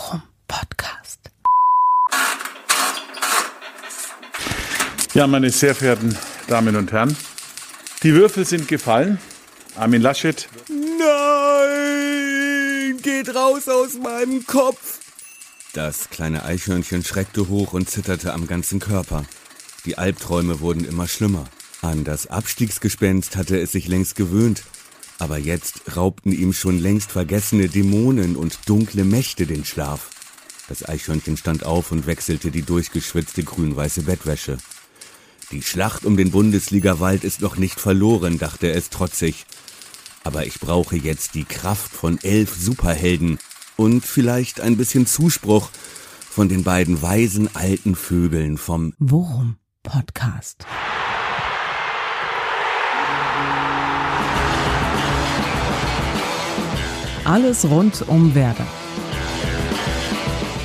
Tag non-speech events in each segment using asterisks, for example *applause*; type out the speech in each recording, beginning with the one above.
Worum Podcast. Ja, meine sehr verehrten Damen und Herren, die Würfel sind gefallen. Armin Laschet. Nein! Geht raus aus meinem Kopf! Das kleine Eichhörnchen schreckte hoch und zitterte am ganzen Körper. Die Albträume wurden immer schlimmer. An das Abstiegsgespenst hatte es sich längst gewöhnt, aber jetzt raubten ihm schon längst vergessene Dämonen und dunkle Mächte den Schlaf. Das Eichhörnchen stand auf und wechselte die durchgeschwitzte grün-weiße Bettwäsche. Die Schlacht um den Bundesligawald ist noch nicht verloren, dachte es trotzig. Aber ich brauche jetzt die Kraft von elf Superhelden und vielleicht ein bisschen Zuspruch von den beiden weisen alten Vögeln vom Worum Podcast. Alles rund um Werder.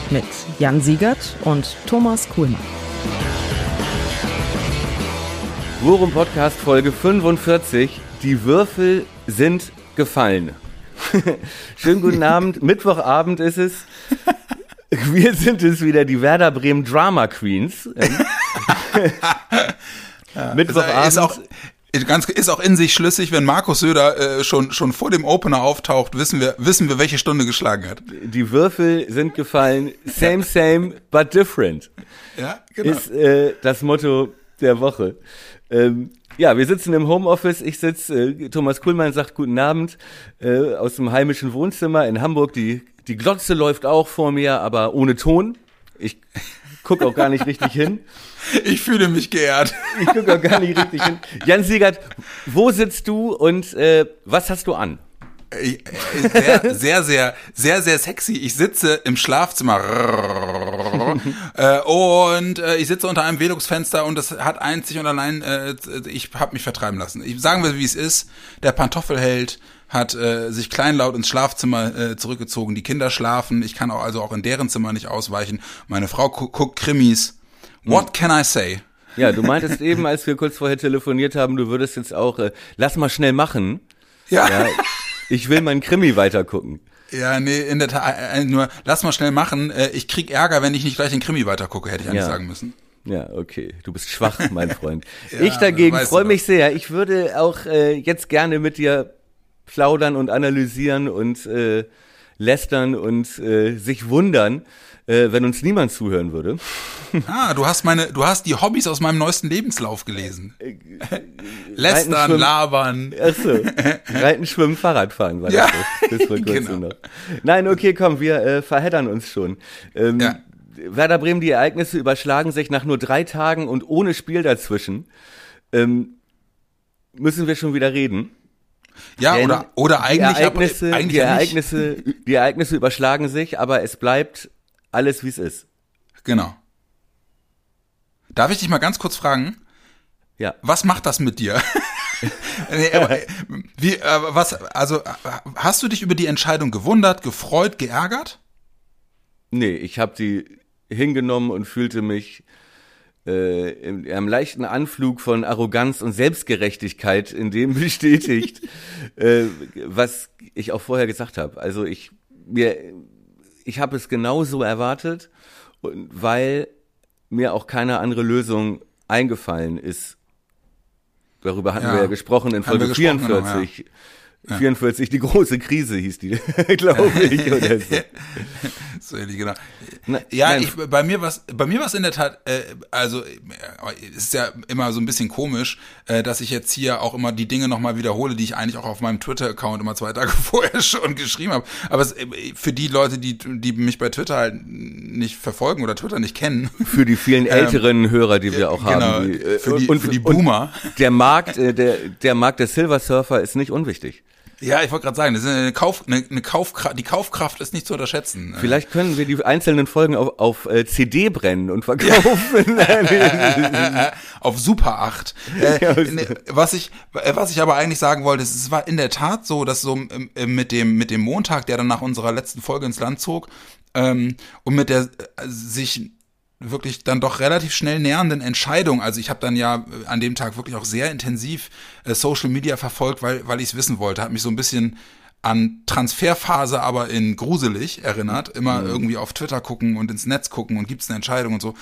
Mit Jan Siegert und Thomas Kuhlmann. Worum Podcast Folge 45. Die Würfel sind gefallen. *laughs* Schönen guten *laughs* Abend. Mittwochabend ist es. Wir sind es wieder, die Werder Bremen Drama Queens. *laughs* Mittwochabend. Ist auch, ganz, ist auch in sich schlüssig, wenn Markus Söder äh, schon, schon vor dem Opener auftaucht, wissen wir, wissen wir, welche Stunde geschlagen hat. Die Würfel sind gefallen. Same, same, but different. Ja, genau. Ist äh, das Motto der Woche. Ähm, ja, wir sitzen im Homeoffice. Ich sitze, äh, Thomas Kuhlmann sagt guten Abend äh, aus dem heimischen Wohnzimmer in Hamburg. Die, die Glotze läuft auch vor mir, aber ohne Ton. Ich gucke auch gar nicht richtig hin. *laughs* Ich fühle mich geehrt. Ich gucke auch gar nicht richtig hin. Jan Siegert, wo sitzt du und äh, was hast du an? Äh, sehr, sehr, sehr, sehr, sehr sexy. Ich sitze im Schlafzimmer äh, und äh, ich sitze unter einem Velux-Fenster und das hat einzig und allein, äh, ich habe mich vertreiben lassen. Ich sagen wir, wie es ist. Der Pantoffelheld hat äh, sich kleinlaut ins Schlafzimmer äh, zurückgezogen. Die Kinder schlafen. Ich kann auch also auch in deren Zimmer nicht ausweichen. Meine Frau gu guckt Krimis. What can I say? Ja, du meintest eben, als wir kurz vorher telefoniert haben, du würdest jetzt auch, äh, lass mal schnell machen. Ja. ja ich will meinen Krimi weitergucken. Ja, nee, in der Tat, äh, nur lass mal schnell machen. Äh, ich krieg Ärger, wenn ich nicht gleich den Krimi weitergucke, hätte ich eigentlich Ja. sagen müssen. Ja, okay. Du bist schwach, mein *laughs* Freund. Ja, ich dagegen freue mich sehr. Ich würde auch äh, jetzt gerne mit dir plaudern und analysieren und äh, lästern und äh, sich wundern, äh, wenn uns niemand zuhören würde. *laughs* Ah, du hast meine, du hast die Hobbys aus meinem neuesten Lebenslauf gelesen. Äh, *laughs* Lästern, schwimmen. labern. Achso, Reiten, Schwimmen, Fahrradfahren war *laughs* Ja, das bis vor kurzem genau. noch. Nein, okay, komm, wir äh, verheddern uns schon. Ähm, Ja. Werder Bremen, die Ereignisse überschlagen sich nach nur drei Tagen und ohne Spiel dazwischen. Ähm, müssen wir schon wieder reden. Ja, Denn oder, oder eigentlich, die Ereignisse, aber, eigentlich die. Ereignisse, die Ereignisse überschlagen sich, aber es bleibt alles wie es ist. Genau. Darf ich dich mal ganz kurz fragen? Ja. Was macht das mit dir? *laughs* nee, aber, äh, wie, äh, was, also, äh, hast du dich über die Entscheidung gewundert, gefreut, geärgert? Nee, ich habe die hingenommen und fühlte mich äh, in einem leichten Anflug von Arroganz und Selbstgerechtigkeit in dem *laughs* bestätigt, äh, was ich auch vorher gesagt habe. Also ich mir ich habe es genauso erwartet und weil mir auch keine andere Lösung eingefallen ist. Darüber hatten Ja, wir ja gesprochen in Folge gesprochen, genau, 44. 44, die große Krise hieß die, *laughs* glaube ich. Oder so. *laughs* So ähnlich, genau. Na, ja, nein. ich, bei mir was, bei mir was in der Tat, äh, also äh, es ist ja immer so ein bisschen komisch, äh, dass ich jetzt hier auch immer die Dinge nochmal wiederhole, die ich eigentlich auch auf meinem Twitter-Account immer zwei Tage *laughs* vorher schon geschrieben habe. Aber es, äh, für die Leute, die, die mich bei Twitter halt nicht verfolgen oder Twitter nicht kennen, Für die vielen älteren Hörer, die wir auch genau, haben. die, äh, für die- für die Boomer. Und der Markt, äh, der, der Markt der Silver Surfer ist nicht unwichtig. Ja, ich wollte gerade sagen, eine Kauf, eine, eine Kaufkraft, die Kaufkraft ist nicht zu unterschätzen. Vielleicht können wir die einzelnen Folgen auf, auf äh, CD brennen und verkaufen. *laughs* auf Super 8. Äh, ne, was ich äh, was ich aber eigentlich sagen wollte, ist, es war in der Tat so, dass so ähm, äh, mit dem mit dem Montag, der dann nach unserer letzten Folge ins Land zog ähm, und mit der sich wirklich dann doch relativ schnell nähernden Entscheidung. Also ich habe dann ja äh, an dem Tag wirklich auch sehr intensiv äh, Social Media verfolgt, weil weil ich es wissen wollte, hat mich so ein bisschen an Transferphase aber in gruselig erinnert. Immer irgendwie auf Twitter gucken und ins Netz gucken und gibt's eine Entscheidung und so.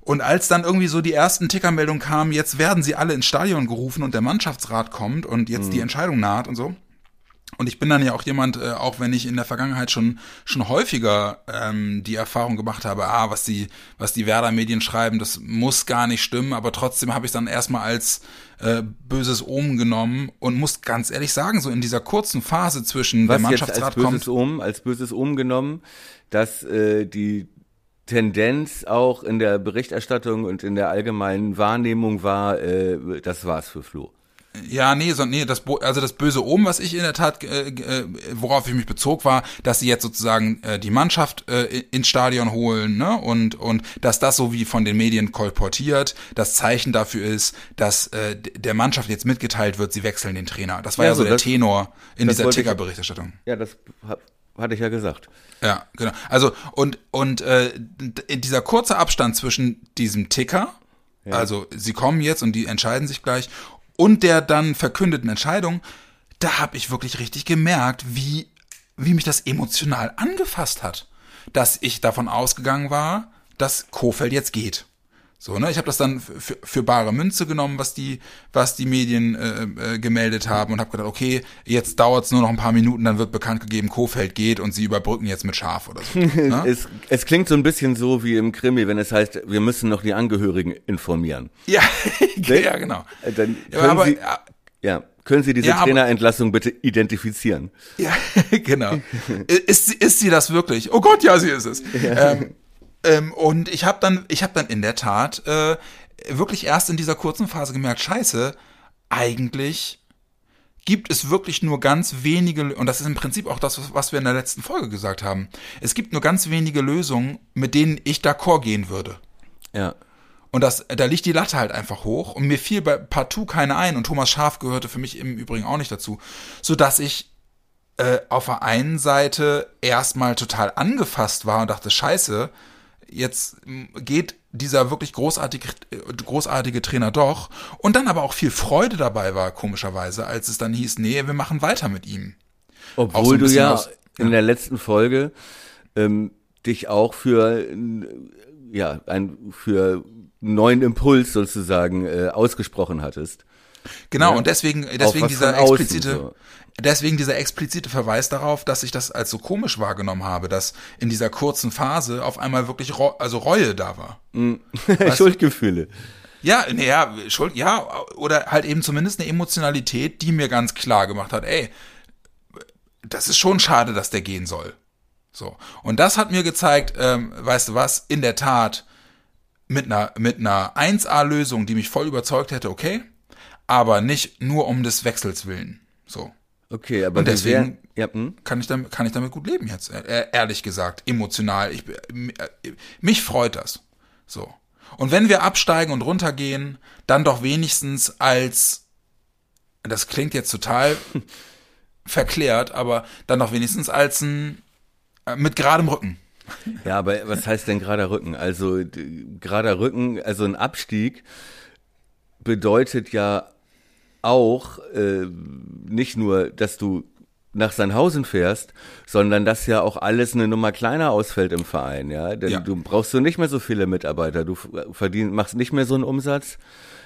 Und als dann irgendwie so die ersten Tickermeldungen kamen, jetzt werden sie alle ins Stadion gerufen und der Mannschaftsrat kommt und jetzt die Entscheidung naht und so. Und ich bin dann ja auch jemand, äh, auch wenn ich in der Vergangenheit schon schon häufiger ähm, die Erfahrung gemacht habe, ah, was die was die Werder Medien schreiben, das muss gar nicht stimmen, aber trotzdem habe ich dann erstmal als äh, böses Omen genommen und muss ganz ehrlich sagen, so in dieser kurzen Phase zwischen Was der jetzt als Mannschaftsrat böses kommt, Um, als böses Um genommen, dass äh, die Tendenz auch in der Berichterstattung und in der allgemeinen Wahrnehmung war, äh, das war's für Flo. Ja, nee, so, nee, das, Bo- also das böse Omen, was ich in der Tat, äh, äh, worauf ich mich bezog, war, dass sie jetzt sozusagen äh, die Mannschaft äh, ins Stadion holen, ne, und und dass das so wie von den Medien kolportiert, das Zeichen dafür ist, dass äh, der Mannschaft jetzt mitgeteilt wird, sie wechseln den Trainer. Das war ja, Ja, so so, der das- Tenor in das dieser Ticker-Berichterstattung. Ja, das hab, hatte ich ja gesagt. Ja, genau. Also und und äh, dieser kurze Abstand zwischen diesem Ticker, also sie kommen jetzt und die entscheiden sich gleich, und der dann verkündeten Entscheidung, da habe ich wirklich richtig gemerkt, wie wie mich das emotional angefasst hat, dass ich davon ausgegangen war, dass Kofeld jetzt geht. So, ne, ich habe das dann für, für bare Münze genommen, was die, was die Medien äh, äh, gemeldet haben und habe gedacht, okay, jetzt dauert's nur noch ein paar Minuten, dann wird bekannt gegeben, Kofeld geht und sie überbrücken jetzt mit Schaf oder so. *laughs* ne? Es, es klingt so ein bisschen so wie im Krimi, wenn es heißt, wir müssen noch die Angehörigen informieren. ja, *laughs* *laughs* ja, genau. Äh, Dann Ja, können aber Sie, ja, ja, können Sie diese Ja, Trainerentlassung bitte identifizieren? Ja, genau. Ist, sie- ist sie das wirklich? Oh Gott, ja, sie ist es. Ähm, ähm, und ich habe dann, ich habe dann in der Tat äh, wirklich erst in dieser kurzen Phase gemerkt, scheiße, eigentlich gibt es wirklich nur ganz wenige, und das ist im Prinzip auch das, was- wir in der letzten Folge gesagt haben. Es gibt nur ganz wenige Lösungen, mit denen ich d'accord gehen würde. Ja. Und das, da liegt die Latte halt einfach hoch und mir fiel bei partout keine ein und Thomas Schaf gehörte für mich im Übrigen auch nicht dazu, so dass ich äh, auf der einen Seite erstmal total angefasst war und dachte, scheiße, jetzt geht dieser wirklich großartige, großartige Trainer doch und dann aber auch viel Freude dabei war, komischerweise, als es dann hieß, nee, wir machen weiter mit ihm. So Obwohl ein du ja aus- in der letzten Folge ähm, dich auch für ja ein für einen neuen Impuls sozusagen äh, ausgesprochen hattest. Genau, Ja. und deswegen, Auch deswegen dieser außen, explizite, so. deswegen dieser explizite Verweis darauf, dass ich das als so komisch wahrgenommen habe, dass in dieser kurzen Phase auf einmal wirklich Reu also Reue da war. *laughs* Schuldgefühle. Ja, naja, Schuld, ja, oder halt eben zumindest eine Emotionalität, die mir ganz klar gemacht hat, ey, das ist schon schade, dass der gehen soll. So. Und das hat mir gezeigt, ähm, weißt du was, in der Tat, mit einer, mit einer 1A-Lösung, die mich voll überzeugt hätte, okay, aber nicht nur um des Wechsels willen. So. Okay, aber Und deswegen- wären- ja, hm? Kann ich damit, kann ich damit gut leben jetzt, äh, ehrlich gesagt, emotional. Ich, äh, mich freut das. So. Und wenn wir absteigen und runtergehen, dann doch wenigstens als, das klingt jetzt total *laughs* verklärt, aber dann doch wenigstens als ein, äh, mit geradem Rücken. Ja, aber was heißt denn gerader Rücken? Also gerader Rücken, also ein Abstieg bedeutet ja auch äh, nicht nur, dass du nach Sandhausen fährst, sondern dass ja auch alles eine Nummer kleiner ausfällt im Verein, ja. Denn Ja. du brauchst so nicht mehr so viele Mitarbeiter, du verdienst, machst nicht mehr so einen Umsatz,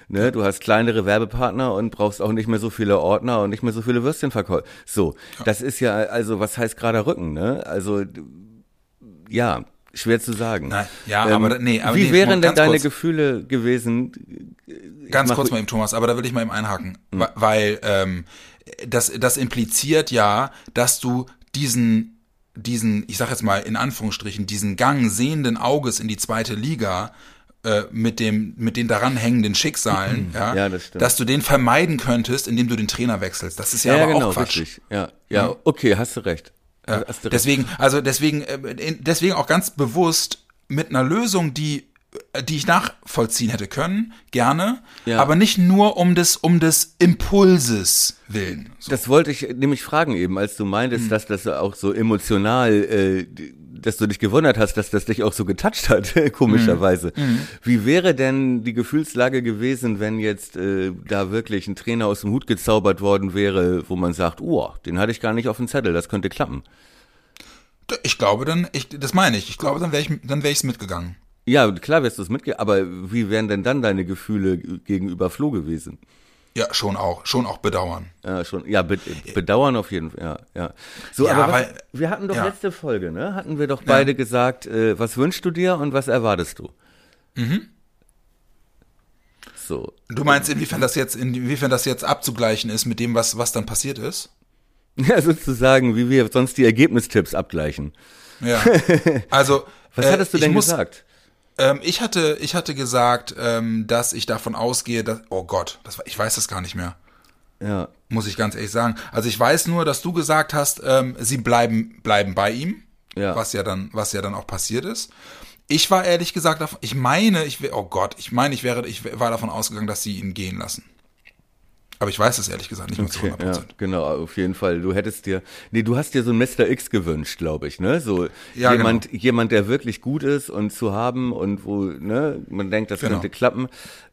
ne? Du hast kleinere Werbepartner und brauchst auch nicht mehr so viele Ordner und nicht mehr so viele Würstchenverkäufer. So, das ist ja, also was heißt gerader Rücken, ne? Also ja, schwer zu sagen. Nein, ja, aber da- nee, aber wie nee, wären denn deine kurz. Gefühle gewesen? Ganz kurz mal eben, Thomas, aber da will ich mal eben einhaken, Wa- weil ähm, das, das impliziert ja, dass du diesen, diesen, ich sag jetzt mal in Anführungsstrichen, diesen Gang sehenden Auges in die zweite Liga äh, mit dem, mit den daran hängenden Schicksalen, ja, Ja, das dass du den vermeiden könntest, indem du den Trainer wechselst. Das ist ja, Ja, aber genau, auch Quatsch. richtig. Ja, ja, okay, hast du recht. Ja, recht. deswegen, also deswegen, äh, deswegen auch ganz bewusst mit einer Lösung, die, äh, die ich nachvollziehen hätte können, gerne, Ja. aber nicht nur um des, um des Impulses willen. So. Das wollte ich nämlich fragen eben, als du meintest, Hm. dass das auch so emotional äh, dass du dich gewundert hast, dass das dich auch so getoucht hat, *laughs* komischerweise. Mhm. Wie wäre denn die Gefühlslage gewesen, wenn jetzt äh, da wirklich ein Trainer aus dem Hut gezaubert worden wäre, wo man sagt, oh, den hatte ich gar nicht auf dem Zettel, das könnte klappen. Ich glaube dann, ich, das meine ich, ich glaube, dann wäre ich, dann wäre ich's mitgegangen. Ja, klar wärst du es mitge, aber wie wären denn dann deine Gefühle gegenüber Flo gewesen? Ja, schon auch, schon auch bedauern. Ja, schon, ja, be bedauern auf jeden Fall, ja, ja. So, Ja, aber was, weil- wir hatten doch ja. letzte Folge, ne? Hatten wir doch beide gesagt, äh, was wünschst du dir und was erwartest du? Mhm. So. Du meinst, inwiefern das jetzt, inwiefern das jetzt abzugleichen ist mit dem, was, was dann passiert ist? *laughs* Ja, sozusagen, wie wir sonst die Ergebnistipps abgleichen. Ja. *laughs* Also, Was äh, hattest du ich denn muss, gesagt? Ähm, ich hatte, ich hatte gesagt, ähm, dass ich davon ausgehe, dass, oh Gott, das, war- ich weiß das gar nicht mehr. Ja. Muss ich ganz ehrlich sagen. Also ich weiß nur, dass du gesagt hast, ähm, sie bleiben, bleiben bei ihm. Ja. Was ja dann, was ja dann auch passiert ist. Ich war ehrlich gesagt, davon, ich meine, ich oh Gott, ich meine, ich wäre, ich war davon ausgegangen, dass sie ihn gehen lassen. Aber ich weiß es ehrlich gesagt nicht mehr zu Okay, 100 ja, Prozent. genau, auf jeden Fall. Du hättest dir, nee, du hast dir so ein Mr. X gewünscht, glaube ich, ne? So Ja, jemand, genau. jemand, der wirklich gut ist und zu haben und wo, ne, man denkt, das Genau. könnte klappen.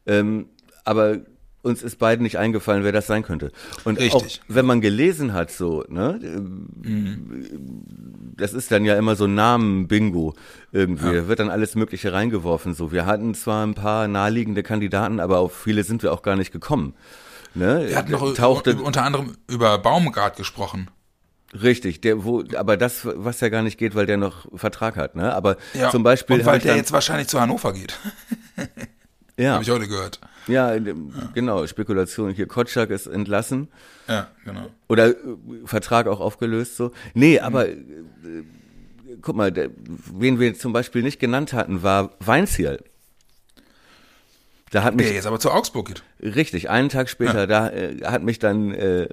Ähm, aber uns ist beiden nicht eingefallen, wer das sein könnte. Und Richtig. auch wenn man gelesen hat, so, ne, das ist dann ja immer so ein Namen-Bingo irgendwie. Da wird dann alles Mögliche reingeworfen. So, wir hatten zwar ein paar naheliegende Kandidaten, aber auf viele sind wir auch gar nicht gekommen. Ne? Wir hatten noch tauchte unter anderem über Baumgart gesprochen. Richtig, der wo, aber das, was ja gar nicht geht, weil der noch Vertrag hat, ne? Aber Ja. zum Beispiel Und weil der dann, jetzt wahrscheinlich zu Hannover geht. *laughs* ja, Habe ich heute gehört. ja, genau, Spekulation hier, Kotschak ist entlassen Ja, genau. oder äh, Vertrag auch aufgelöst so. Nee, aber äh, guck mal, der, wen wir zum Beispiel nicht genannt hatten, war Weinziel. Da hat mich Der jetzt aber zu Augsburg geht. Richtig, einen Tag später, da äh, hat mich dann, äh,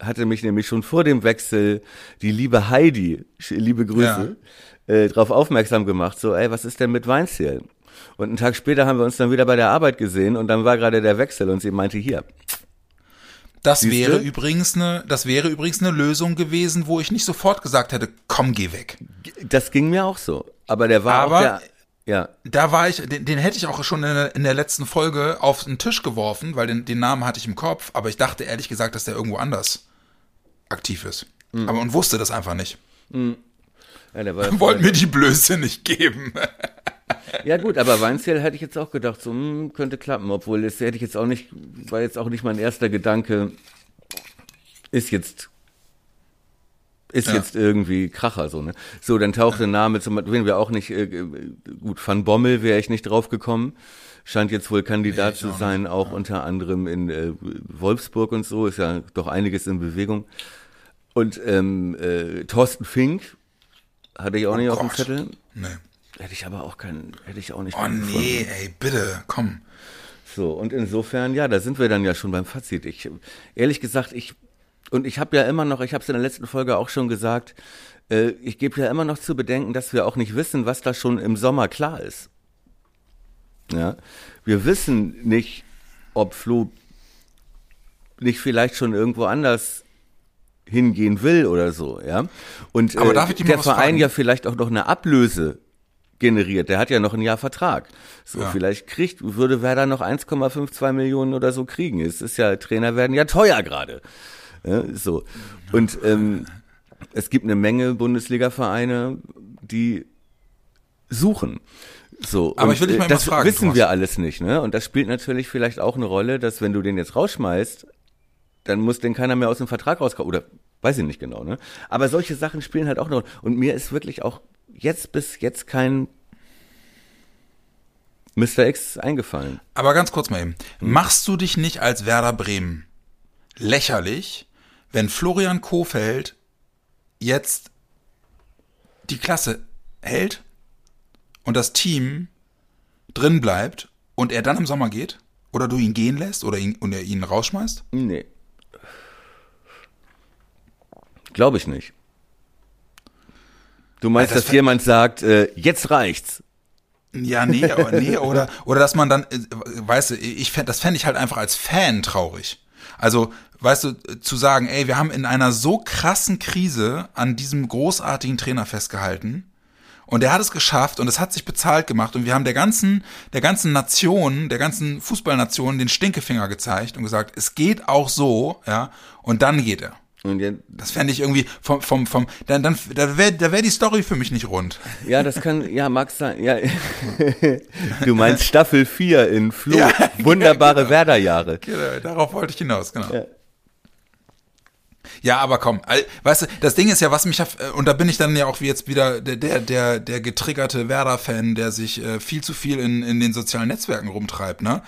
hatte mich nämlich schon vor dem Wechsel die liebe Heidi, liebe Grüße, äh, darauf aufmerksam gemacht, so, ey, was ist denn mit Weinziel? Und einen Tag später haben wir uns dann wieder bei der Arbeit gesehen und dann war gerade der Wechsel und sie meinte, hier, Das Siehste? wäre übrigens eine, das wäre übrigens eine Lösung gewesen, wo ich nicht sofort gesagt hätte, komm, geh weg. das ging mir auch so. Aber der war Aber- auch der, ja, Da war ich, den, den hätte ich auch schon in der, in der letzten Folge auf den Tisch geworfen, weil den, den Namen hatte ich im Kopf, aber ich dachte ehrlich gesagt, dass der irgendwo anders aktiv ist. Mhm. Aber und wusste das einfach nicht. ja, der war *laughs* Wollten mir die Blöße nicht geben. *laughs* Ja gut, aber Weinziel hätte ich jetzt auch gedacht, so hm, könnte klappen, obwohl das hätte ich jetzt auch nicht, war jetzt auch nicht mein erster Gedanke, ist jetzt ist Ja. jetzt irgendwie Kracher so ne. So, dann tauchte ein Name zum wen wir auch nicht äh, gut Van Bommel wäre ich nicht drauf gekommen. Scheint jetzt wohl Kandidat zu auch sein, auch unter anderem in äh, Wolfsburg und so, ist ja doch einiges in Bewegung. Und ähm, äh, Thorsten Fink hatte ich auch nicht auf dem Gott. Zettel. Nee. Hätte ich aber auch keinen, hätte ich auch nicht Oh gefunden. nee, ey, bitte, komm. So, und insofern, ja, da sind wir dann ja schon beim Fazit. Ich, ehrlich gesagt, ich, und ich habe ja immer noch, ich habe es in der letzten Folge auch schon gesagt, äh, ich gebe ja immer noch zu bedenken, dass wir auch nicht wissen, was da schon im Sommer klar ist. Ja, wir wissen nicht, ob Flo nicht vielleicht schon irgendwo anders hingehen will oder so, ja. Und Aber äh, der Verein fragen? ja vielleicht auch noch eine Ablöse generiert. Der hat ja noch ein Jahr Vertrag. So, Ja. vielleicht kriegt, würde Werder noch 1,52 Millionen oder so kriegen. Es ist ja, Trainer werden ja teuer gerade. So. Und ähm, es gibt eine Menge Bundesliga-Vereine, die suchen. So, Aber ich will dich mal äh, das was fragen, wissen Thomas. wir alles nicht, ne? Und das spielt natürlich vielleicht auch eine Rolle, dass wenn du den jetzt rausschmeißt, dann muss den keiner mehr aus dem Vertrag rauskommen. Oder weiß ich nicht genau, ne? Aber solche Sachen spielen halt auch eine Rolle. Und mir ist wirklich auch jetzt bis jetzt kein Mr. X eingefallen. Aber ganz kurz mal eben. Machst du dich nicht als Werder Bremen lächerlich, wenn Florian Kofeld jetzt die Klasse hält und das Team drin bleibt und er dann im Sommer geht? Oder du ihn gehen lässt oder ihn, und er ihn rausschmeißt? Nee. Glaube ich nicht. Du meinst, Ja, das dass jemand sagt, äh, jetzt reicht's. Ja, nee, aber nee, *laughs* oder, oder dass man dann, äh, weißt du, ich fänd, das fände ich halt einfach als Fan traurig. Also, weißt du, zu sagen, ey, wir haben in einer so krassen Krise an diesem großartigen Trainer festgehalten Und der hat es geschafft und es hat sich bezahlt gemacht und wir haben der ganzen, der ganzen Nation, der ganzen Fußballnation den Stinkefinger gezeigt und gesagt, es geht auch so, ja, und dann geht er. Und jetzt, Das fände ich irgendwie vom, vom, vom, dann, dann, da wäre da wär die Story für mich nicht rund. ja, das kann, ja, mag sein, ja. *laughs* du meinst Staffel 4 in Flo, Ja, *laughs* *laughs* wunderbare genau. Werderjahre. Genau, Darauf wollte ich hinaus, genau. Ja. Ja, aber komm, weißt du, das Ding ist ja, was mich, äh, und da bin ich dann ja auch wie jetzt wieder der, der, der, der getriggerte Werder-Fan, der sich äh, viel zu viel in, in den sozialen Netzwerken rumtreibt, ne?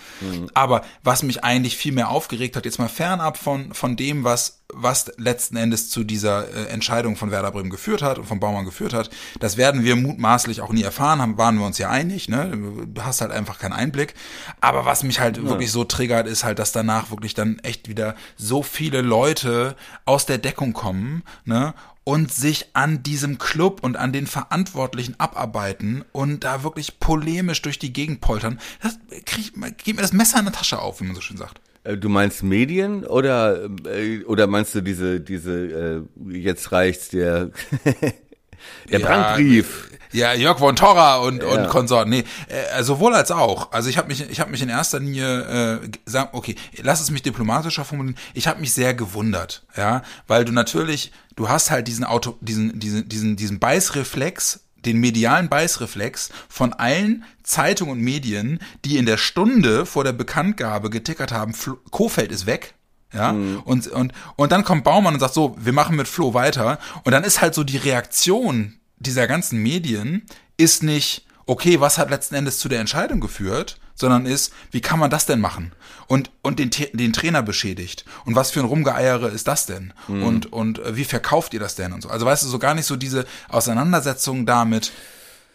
Aber was mich eigentlich viel mehr aufgeregt hat, jetzt mal fernab von, von dem, was, was letzten Endes zu dieser äh, Entscheidung von Werder Bremen geführt hat und von Baumann geführt hat, das werden wir mutmaßlich auch nie erfahren, haben, waren wir uns ja einig, ne? Du hast halt einfach keinen Einblick. Aber was mich halt wirklich so triggert, ist halt, dass danach wirklich dann echt wieder so viele Leute aus der Deckung kommen, ne? Und sich an diesem Club und an den Verantwortlichen abarbeiten und da wirklich polemisch durch die Gegend poltern. Das krieg, gib mir das Messer in der Tasche auf, wie man so schön sagt. Äh, Du meinst Medien oder, äh, oder meinst du diese, diese, äh, jetzt reicht's, der, *laughs* der Brandbrief? Ja, Jörg von Torra und, Ja. und Konsorten. Nee, äh, sowohl als auch. Also ich habe mich, ich habe mich in erster Linie äh, gesagt, okay, lass es mich diplomatischer formulieren. Ich habe mich sehr gewundert, ja, weil du natürlich, du hast halt diesen Auto, diesen, diesen, diesen, diesen Beißreflex, den medialen Beißreflex von allen Zeitungen und Medien, die in der Stunde vor der Bekanntgabe getickert haben, Flo- Kofeld ist weg. Ja, und, und, und dann kommt Baumann und sagt so, wir machen mit Flo weiter. Und dann ist halt so die Reaktion dieser ganzen Medien ist nicht, okay, was hat letzten Endes zu der Entscheidung geführt, sondern ist, wie kann man das denn machen? Und, und den, den Trainer beschädigt. Und was für ein Rumgeeiere ist das denn? Und, und äh, wie verkauft ihr das denn? Und so. Also weißt du, so gar nicht so diese Auseinandersetzung damit,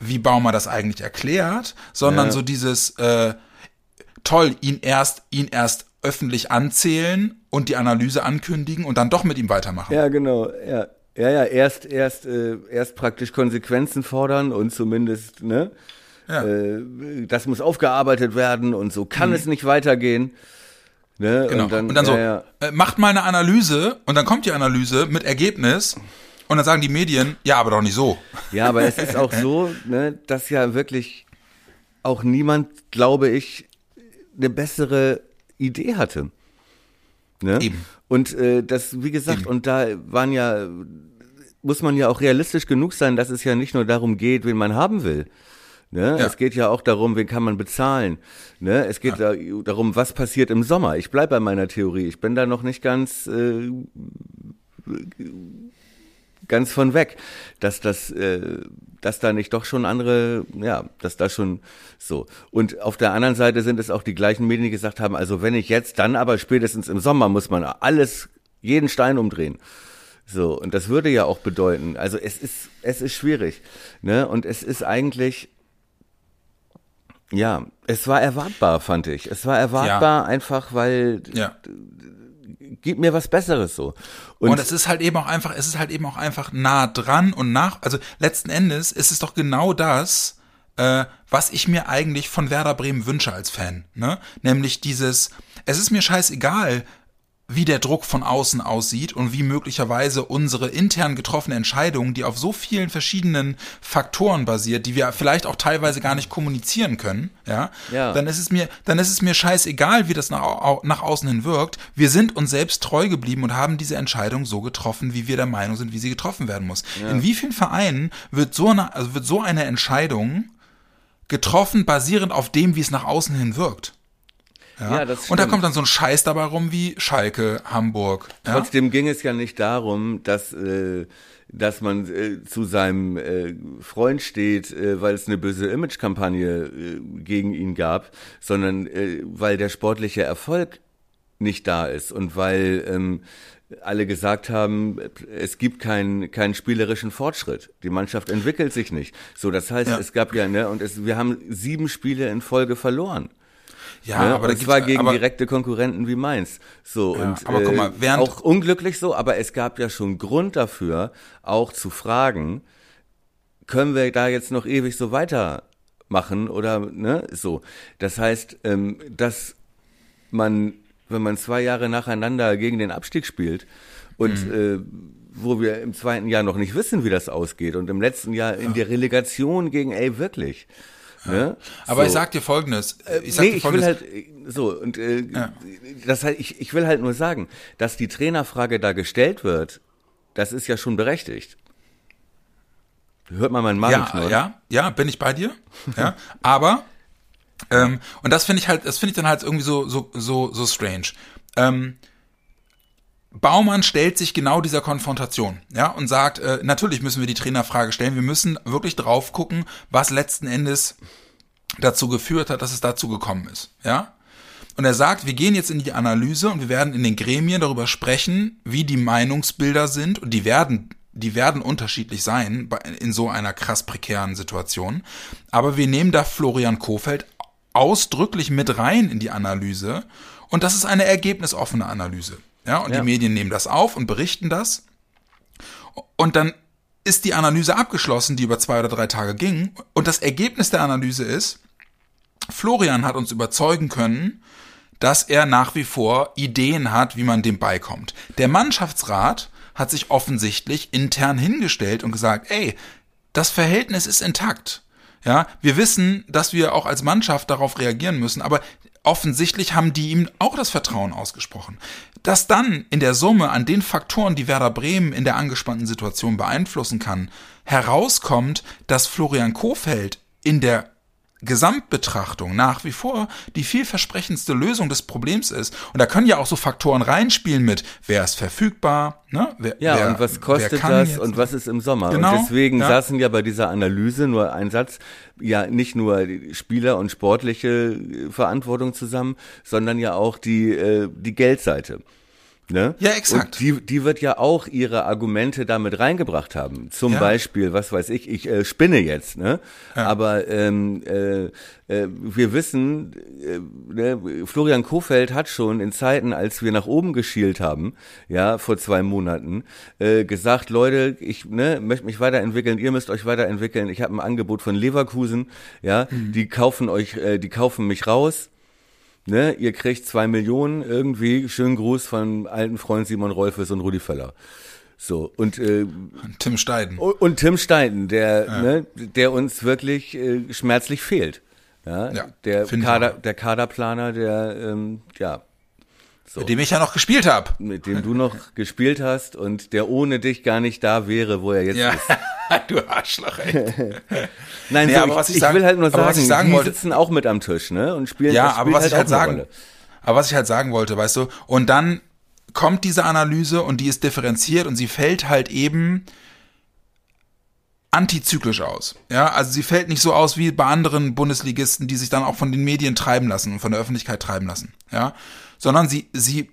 wie Baumer das eigentlich erklärt, sondern Ja. so dieses, äh, toll, ihn erst, ihn erst öffentlich anzählen und die Analyse ankündigen und dann doch mit ihm weitermachen. Ja, genau, ja. Ja, ja, erst, erst, äh, erst praktisch Konsequenzen fordern und zumindest, ne? Ja. Äh, das muss aufgearbeitet werden und so kann es nicht weitergehen. Ne? Genau. Und dann, so, ja, ja. Äh, macht mal eine Analyse und dann kommt die Analyse mit Ergebnis und dann sagen die Medien, ja, aber doch nicht so. Ja, aber es ist auch *laughs* so, ne, dass ja wirklich auch niemand, glaube ich, eine bessere Idee hatte. Ne? Eben. Und äh, das, wie gesagt, Eben. und da waren ja, muss man ja auch realistisch genug sein, dass es ja nicht nur darum geht, wen man haben will. Ne? Ja. Es geht ja auch darum, wen kann man bezahlen. Ne? Es geht da, darum, was passiert im Sommer. Ich bleibe bei meiner Theorie. Ich bin da noch nicht ganz äh, ganz von weg, dass das, äh, dass da nicht doch schon andere, ja, dass da schon so. Und auf der anderen Seite sind es auch die gleichen Medien, die gesagt haben, also wenn ich jetzt, dann aber spätestens im Sommer muss man alles, jeden Stein umdrehen. So, und das würde ja auch bedeuten, also es ist, es ist schwierig, ne, und es ist eigentlich, ja, es war erwartbar, fand ich. Es war erwartbar einfach, weil, Ja. gib mir was Besseres so. Und, es ist halt eben auch einfach, es ist halt eben auch einfach nah dran und nach, also letzten Endes ist es doch genau das, äh, was ich mir eigentlich von Werder Bremen wünsche als Fan, ne? Nämlich dieses, es ist mir scheißegal, wie der Druck von außen aussieht und wie möglicherweise unsere intern getroffene Entscheidung, die auf so vielen verschiedenen Faktoren basiert, die wir vielleicht auch teilweise gar nicht kommunizieren können, ja, Ja. dann ist es mir, dann ist es mir scheißegal, wie das nach, nach außen hin wirkt. Wir sind uns selbst treu geblieben und haben diese Entscheidung so getroffen, wie wir der Meinung sind, wie sie getroffen werden muss. In wie vielen Vereinen wird so eine, also wird so eine Entscheidung getroffen, basierend auf dem, wie es nach außen hin wirkt? Ja, das und da stimmt. kommt dann so ein Scheiß dabei rum wie Schalke, Hamburg. Ja? Trotzdem ging es ja nicht darum, dass, äh, dass man äh, zu seinem äh, Freund steht, äh, weil es eine böse Imagekampagne äh, gegen ihn gab, sondern äh, weil der sportliche Erfolg nicht da ist und weil ähm, alle gesagt haben, es gibt keinen keinen spielerischen Fortschritt. Die Mannschaft entwickelt sich nicht. So, das heißt, Ja. es gab ja, ne, und es, wir haben sieben Spiele in Folge verloren. Ja, ne? aber da und zwar gibt's- gegen aber, direkte Konkurrenten wie Mainz. So Ja, und aber guck mal, äh, während- auch unglücklich so, aber es gab ja schon Grund dafür, auch zu fragen, können wir da jetzt noch ewig so weitermachen oder ne so. Das heißt, ähm, dass man, wenn man zwei Jahre nacheinander gegen den Abstieg spielt Und Mhm. äh, wo wir im zweiten Jahr noch nicht wissen, wie das ausgeht. Und im letzten Jahr in der Relegation gegen, ey, wirklich. Ne? Aber So. ich sag dir Folgendes. äh, Ich sag nee, dir ich will Folgendes. halt äh, so und äh, das halt, ich, ich will halt nur sagen, dass die Trainerfrage da gestellt wird, das ist ja schon berechtigt. Hört man meinen Magen ja, knurren? ja, ja, bin ich bei dir. Ja, *laughs* aber ähm, und das finde ich halt, das finde ich dann halt irgendwie so so so so strange. Ähm, Baumann stellt sich genau dieser Konfrontation, ja, und sagt, äh, natürlich müssen wir die Trainerfrage stellen. Wir müssen wirklich drauf gucken, was letzten Endes dazu geführt hat, dass es dazu gekommen ist, ja. Und er sagt, wir gehen jetzt in die Analyse und wir werden in den Gremien darüber sprechen, wie die Meinungsbilder sind und die werden die werden unterschiedlich sein in so einer krass prekären Situation. Aber wir nehmen da Florian Kofeld ausdrücklich mit rein in die Analyse und das ist eine ergebnisoffene Analyse. Ja, und Ja. die Medien nehmen das auf und berichten das. Und dann ist die Analyse abgeschlossen, die über zwei oder drei Tage ging. Und das Ergebnis der Analyse ist, Florian hat uns überzeugen können, dass er nach wie vor Ideen hat, wie man dem beikommt. Der Mannschaftsrat hat sich offensichtlich intern hingestellt und gesagt, ey, das Verhältnis ist intakt. Ja, wir wissen, dass wir auch als Mannschaft darauf reagieren müssen, aber offensichtlich haben die ihm auch das Vertrauen ausgesprochen. Dass dann in der Summe an den Faktoren, die Werder Bremen in der angespannten Situation beeinflussen kann, herauskommt, dass Florian Kofeld in der Gesamtbetrachtung nach wie vor die vielversprechendste Lösung des Problems ist. Und da können ja auch so Faktoren reinspielen mit, wer ist verfügbar, ne? Wer, Ja, wer, und was kostet das jetzt? und was ist im Sommer? Genau, und deswegen ja. saßen ja bei dieser Analyse nur ein Satz, ja nicht nur Spieler und sportliche äh, Verantwortung zusammen, sondern ja auch die, äh, die Geldseite. Ne? Ja, exakt. Und die, die wird ja auch ihre Argumente damit reingebracht haben. Zum Ja. Beispiel, was weiß ich, ich äh, spinne jetzt, ne? Aber ähm, äh, äh, wir wissen, äh, ne, Florian Kofeld hat schon in Zeiten, als wir nach oben geschielt haben, ja, vor zwei Monaten, äh, gesagt, Leute, ich ne, möchte mich weiterentwickeln, ihr müsst euch weiterentwickeln. Ich habe ein Angebot von Leverkusen, ja, Mhm. die kaufen euch, äh, die kaufen mich raus. Ne, ihr kriegt zwei Millionen irgendwie. Schönen Gruß von alten Freund Simon Rolfes und Rudi Völler. So, und, äh, Tim Steiden. und Tim Steiden, der, ne, der uns wirklich äh, schmerzlich fehlt. Ja, Ja, der, Kader, der Kaderplaner, der, ähm, ja, Mit dem ich ja noch gespielt habe. mit dem du noch gespielt hast und der ohne dich gar nicht da wäre, wo er jetzt Ja, ist. *laughs* du Arschloch, ey. *laughs* Nein, Nee, so, aber ich, was ich ich sagen- will halt nur sagen, ich sagen die wollte- sitzen auch mit am Tisch, ne, und spielen, Ja, aber was ich halt auch eine sagen, Rolle. aber was ich halt sagen wollte, weißt du, und dann kommt diese Analyse und die ist differenziert und sie fällt halt eben antizyklisch aus. Ja, also sie fällt nicht so aus wie bei anderen Bundesligisten, die sich dann auch von den Medien treiben lassen und von der Öffentlichkeit treiben lassen. Ja, sondern sie, sie,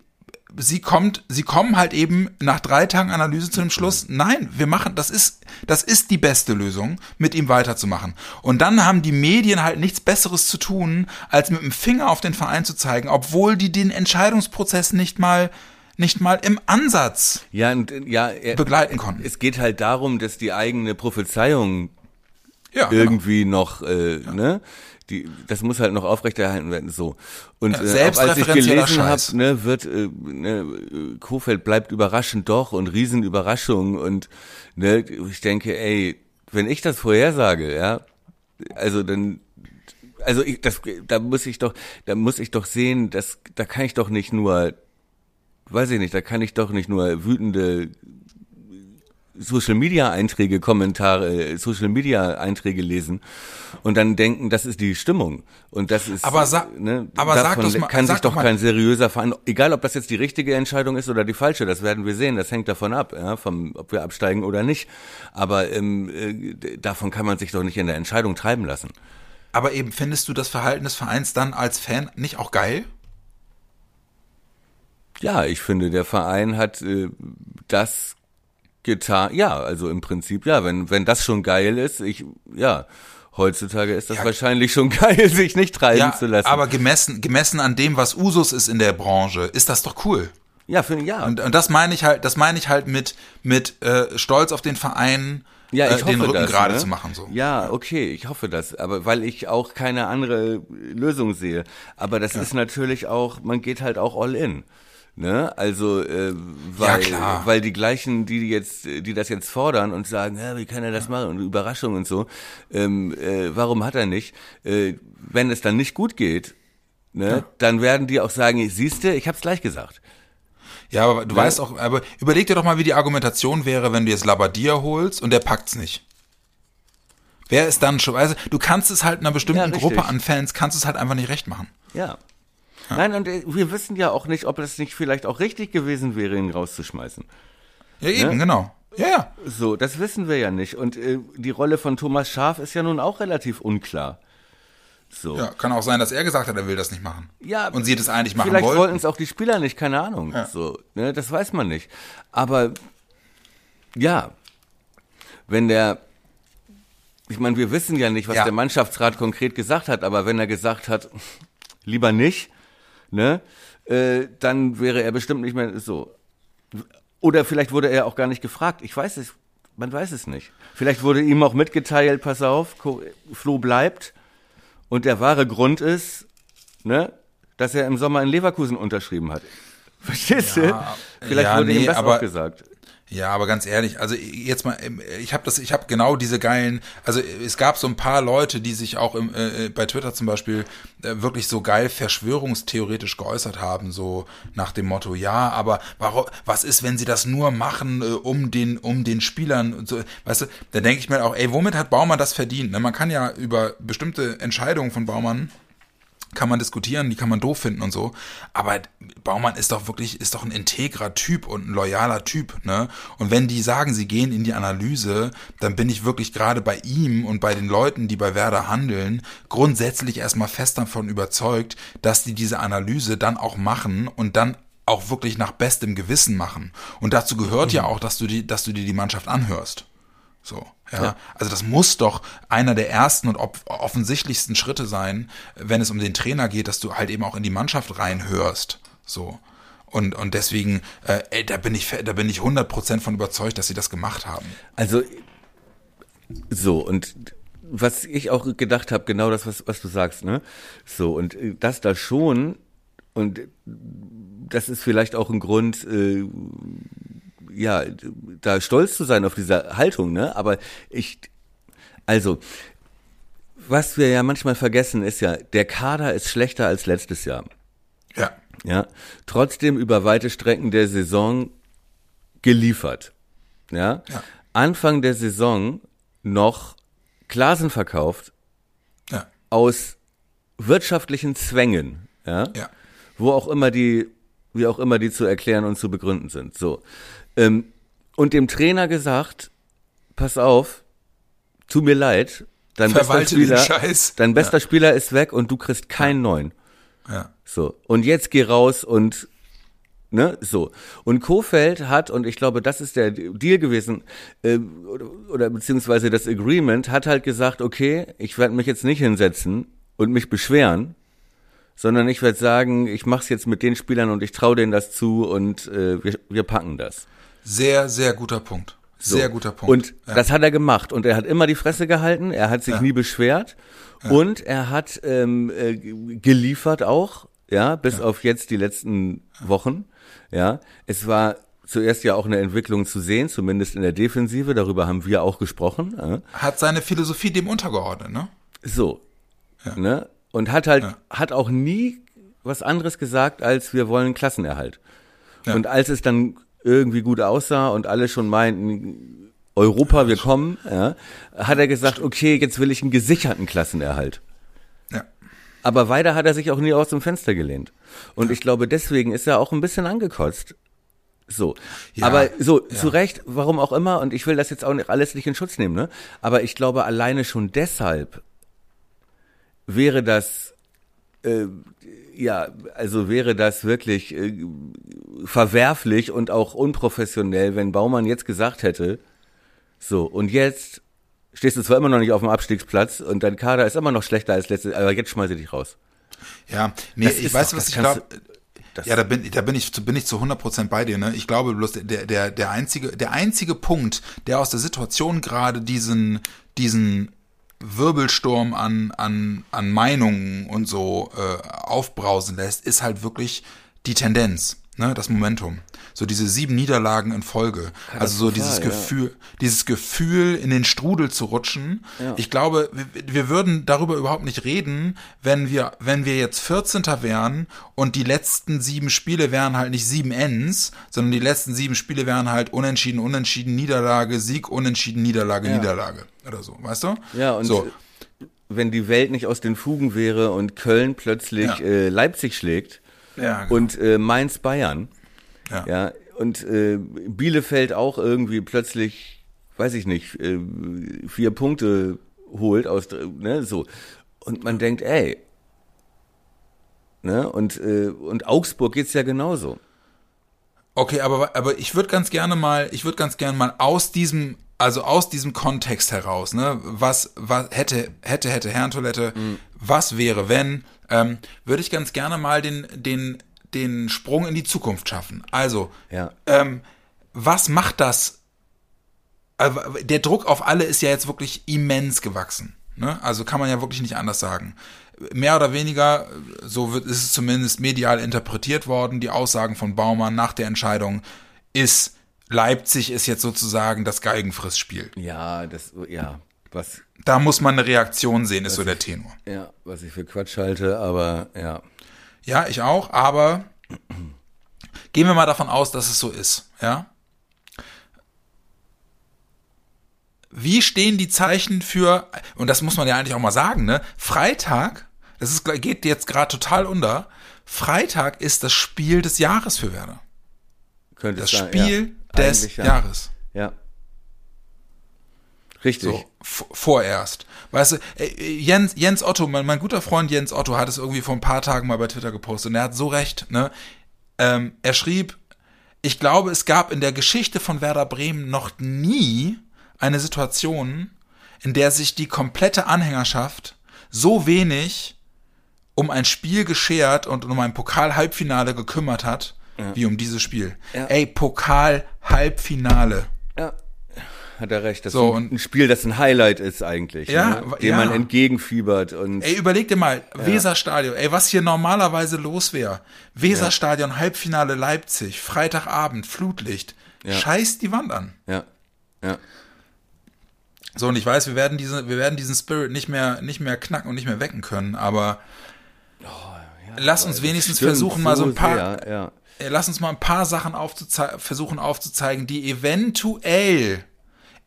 sie kommt, sie kommen halt eben nach drei Tagen Analyse zu dem Schluss, nein, wir machen, das ist, das ist die beste Lösung, mit ihm weiterzumachen. Und dann haben die Medien halt nichts Besseres zu tun, als mit dem Finger auf den Verein zu zeigen, obwohl die den Entscheidungsprozess nicht mal, nicht mal im Ansatz Ja, und, ja, er, begleiten konnten. es geht halt darum, dass die eigene Prophezeiung Ja, genau. irgendwie noch, äh, ne? Die, das muss halt noch aufrechterhalten werden, so. Und Ja, äh, als ich gelesen habe, ne, wird, äh, ne, Kofeld bleibt überraschend doch und Riesenüberraschung und, ne, ich denke, ey, wenn ich das vorhersage, ja, also dann, also ich, das, da muss ich doch, da muss ich doch sehen, dass, da kann ich doch nicht nur, weiß ich nicht, da kann ich doch nicht nur wütende Social Media Einträge, Kommentare, Social Media Einträge lesen und dann denken, das ist die Stimmung und das ist Aber sa- ne, aber sag doch mal- kann sag sich doch doch mal- kein seriöser Verein, egal ob das jetzt die richtige Entscheidung ist oder die falsche, das werden wir sehen, das hängt davon ab, ja, vom ob wir absteigen oder nicht, aber ähm, äh, davon kann man sich doch nicht in der Entscheidung treiben lassen. Aber eben findest du das Verhalten des Vereins dann als Fan nicht auch geil? Ja, ich finde, der Verein hat äh, das getan. Ja, also im Prinzip ja, wenn wenn das schon geil ist, ich ja, heutzutage ist das Ja. wahrscheinlich schon *laughs* geil, sich nicht treiben Ja, zu lassen. aber gemessen, gemessen an dem, was Usus ist in der Branche, ist das doch cool. ja, finde ja. Und, und das meine ich halt, das meine ich halt mit, mit äh, Stolz auf den Verein, ja, ich äh, hoffe den Rücken das, gerade ne? zu machen. So. Ja, okay, ich hoffe das, aber weil ich auch keine andere Lösung sehe. Aber das ist natürlich auch, man geht halt auch all in. Ne? Also äh, weil, klar. weil die gleichen, die jetzt, die das jetzt fordern und sagen, ja, wie kann er das machen und Überraschung und so, ähm, äh, warum hat er nicht? Äh, wenn es dann nicht gut geht, ne, dann werden die auch sagen, siehste, ich hab's gleich gesagt. Ja, aber du weißt auch, aber überleg dir doch mal, wie die Argumentation wäre, wenn du jetzt Labadier holst und der packt's nicht. Wer ist dann schon, also du kannst es halt einer bestimmten Ja. Gruppe an Fans, kannst es halt einfach nicht recht machen. Ja. Nein, und äh, wir wissen ja auch nicht, ob es nicht vielleicht auch richtig gewesen wäre, ihn rauszuschmeißen. Ja, eben, genau. Ja, ja. So, das wissen wir ja nicht. Und äh, die Rolle von Thomas Schaf ist ja nun auch relativ unklar. So. Ja, kann auch sein, dass er gesagt hat, er will das nicht machen. Ja, Und sie das eigentlich machen Vielleicht wollten. wollten es auch die Spieler nicht, keine Ahnung. So, ne, das weiß man nicht. Aber ja, wenn der, ich meine, wir wissen ja nicht, was Ja. der Mannschaftsrat konkret gesagt hat, aber wenn er gesagt hat, *laughs* lieber nicht, ne, äh, dann wäre er bestimmt nicht mehr so. Oder vielleicht wurde er auch gar nicht gefragt. Ich weiß es, man weiß es nicht. Vielleicht wurde ihm auch mitgeteilt, pass auf, Flo bleibt. Und der wahre Grund ist, ne, dass er im Sommer in Leverkusen unterschrieben hat. Verstehst du? Vielleicht ja, wurde nee, ihm das aber- auch gesagt. Ja, aber ganz ehrlich, also jetzt mal, ich habe das, ich habe genau diese geilen, also es gab so ein paar Leute, die sich auch im, äh, bei Twitter zum Beispiel äh, wirklich so geil verschwörungstheoretisch geäußert haben, so nach dem Motto, ja, aber warum, was ist, wenn sie das nur machen, äh, um den, um den Spielern, und so, weißt du, da denke ich mir auch, ey, womit hat Baumann das verdient? Ne? Man kann ja über bestimmte Entscheidungen von Baumann kann man diskutieren, die kann man doof finden und so. Aber Baumann ist doch wirklich, ist doch ein integrer Typ und ein loyaler Typ, ne? Und wenn die sagen, sie gehen in die Analyse, dann bin ich wirklich gerade bei ihm und bei den Leuten, die bei Werder handeln, grundsätzlich erstmal fest davon überzeugt, dass die diese Analyse dann auch machen und dann auch wirklich nach bestem Gewissen machen. Und dazu gehört ja auch, dass du die, dass du dir die Mannschaft anhörst. So, ja. Also das muss doch einer der ersten und offensichtlichsten Schritte sein, wenn es um den Trainer geht, dass du halt eben auch in die Mannschaft reinhörst. So. Und, und deswegen, äh, ey, da bin ich, da bin ich 100% von überzeugt, dass sie das gemacht haben. Also so und was ich auch gedacht habe, genau das, was, was du sagst, ne? So und äh, das da schon und äh, das ist vielleicht auch ein Grund, äh, ja, da stolz zu sein auf diese Haltung, ne? Aber ich, also, was wir ja manchmal vergessen, ist ja, der Kader ist schlechter als letztes Jahr. Ja. Ja, trotzdem über weite Strecken der Saison geliefert. Ja, Ja. Anfang der Saison noch Glasen verkauft Ja. aus wirtschaftlichen Zwängen. Ja, Ja. wo auch immer die, wie auch immer die zu erklären und zu begründen sind. So. Ähm, und dem Trainer gesagt, pass auf, tu mir leid, dein bester Verwalte den Spieler, dein bester Spieler ist weg und du kriegst keinen neuen. Ja. So. Und jetzt geh raus und, ne, so. Und Kofeld hat, und ich glaube, das ist der Deal gewesen, äh, oder, oder beziehungsweise das Agreement, hat halt gesagt, okay, ich werde mich jetzt nicht hinsetzen und mich beschweren, sondern ich werde sagen, ich mach's jetzt mit den Spielern und ich traue denen das zu und äh, wir, wir packen das. Sehr, sehr guter Punkt. So. Sehr guter Punkt. Und ja. das hat er gemacht. Und er hat immer die Fresse gehalten, er hat sich Ja. nie beschwert. Und er hat ähm, äh, geliefert auch, ja, bis auf jetzt die letzten Wochen. Ja, es war zuerst ja auch eine Entwicklung zu sehen, zumindest in der Defensive, darüber haben wir auch gesprochen. Ja. hat seine Philosophie dem untergeordnet, ne? So. Ne? Und hat halt, Ja. hat auch nie was anderes gesagt, als wir wollen Klassenerhalt. Ja. Und als es dann irgendwie gut aussah und alle schon meinten, Europa, wir kommen, ja, hat er gesagt, okay, jetzt will ich einen gesicherten Klassenerhalt. Ja. Aber weiter hat er sich auch nie aus dem Fenster gelehnt. Und ich glaube, deswegen ist er auch ein bisschen angekotzt. So. Ja, Aber so, ja. zu Recht, warum auch immer, und ich will das jetzt auch nicht, alles nicht in Schutz nehmen, ne? Aber ich glaube, alleine schon deshalb wäre das, äh, ja, also wäre das wirklich äh, verwerflich und auch unprofessionell, wenn Baumann jetzt gesagt hätte, so, und jetzt stehst du zwar immer noch nicht auf dem Abstiegsplatz und dein Kader ist immer noch schlechter als letztes, aber jetzt schmeiße ich dich raus. Ja, nee, Das ich weiß, doch- was ich glaube. Ja, da bin, da bin ich, bin ich zu 100% bei dir, ne? Ich glaube bloß, der, der, der einzige, der einzige Punkt, der aus der Situation gerade diesen, diesen Wirbelsturm an, an, an Meinungen und so äh, aufbrausen lässt, ist halt wirklich die Tendenz. Ne, das Momentum. So diese sieben Niederlagen in Folge. Also so dieses ja. Gefühl, dieses Gefühl, in den Strudel zu rutschen. Ich glaube, wir, wir würden darüber überhaupt nicht reden, wenn wir, wenn wir jetzt 14. wären und die letzten sieben Spiele wären halt nicht sieben Ends, sondern die letzten sieben Spiele wären halt unentschieden, unentschieden, Niederlage, Sieg, unentschieden, Niederlage, Niederlage. Oder so, weißt du? Ja, und so. wenn die Welt nicht aus den Fugen wäre und Köln plötzlich Ja. äh, Leipzig schlägt Ja, genau. und äh, Mainz Bayern, Ja. ja, und äh, Bielefeld auch irgendwie plötzlich, weiß ich nicht, äh, vier Punkte holt aus, ne, so. Und man denkt, ey, ne, und, äh, und Augsburg geht's ja genauso. Okay, aber, aber ich würde ganz gerne mal, ich würde ganz gerne mal aus diesem, also aus diesem Kontext heraus, ne, was, was hätte, hätte, hätte, Herrentoilette, was wäre, wenn, ähm, würde ich ganz gerne mal den, den, den Sprung in die Zukunft schaffen. Also, Ja. ähm, was macht das? Also, der Druck auf alle ist ja jetzt wirklich immens gewachsen. Ne? Also kann man ja wirklich nicht anders sagen. Mehr oder weniger, so wird, ist es zumindest medial interpretiert worden, die Aussagen von Baumann nach der Entscheidung ist, Leipzig ist jetzt sozusagen das Geigenfrissspiel. Ja, das, ja, was, Da muss man eine Reaktion sehen, ist so der Tenor. ja, was ich für Quatsch halte, aber ja. Ja, ich auch, aber gehen wir mal davon aus, dass es so ist, ja? Wie stehen die Zeichen für, und das muss man ja eigentlich auch mal sagen, ne? Freitag, das ist, geht jetzt gerade total unter, Freitag ist das Spiel des Jahres für Werder. Könnte Das sein, Spiel ja. des ja. Jahres. Ja. Richtig. So, vorerst. Weißt du, äh, Jens, Jens Otto, mein, mein guter Freund Jens Otto hat es irgendwie vor ein paar Tagen mal bei Twitter gepostet und er hat so recht, ne? Ähm, er schrieb, ich glaube, es gab in der Geschichte von Werder Bremen noch nie eine Situation, in der sich die komplette Anhängerschaft so wenig um ein Spiel geschert und um ein Pokal-Halbfinale gekümmert hat, wie um dieses Spiel. Ey, Pokal-Halbfinale. Ja, hat er recht. Das So, ist ein, ein Spiel, das ein Highlight ist eigentlich. Ja, ne? dem ja. man entgegenfiebert und Ey, überleg dir mal, Weserstadion, ey, was hier normalerweise los wäre. Weserstadion, Halbfinale Leipzig, Freitagabend, Flutlicht. Scheiß die Wand an. ja, ja, So, und ich weiß, wir werden diese, wir werden diesen Spirit nicht mehr, nicht mehr knacken und nicht mehr wecken können, aber lass uns wenigstens versuchen, mal so ein paar, Sehr, ja. Lass uns mal ein paar Sachen aufzuzei versuchen aufzuzeigen, die eventuell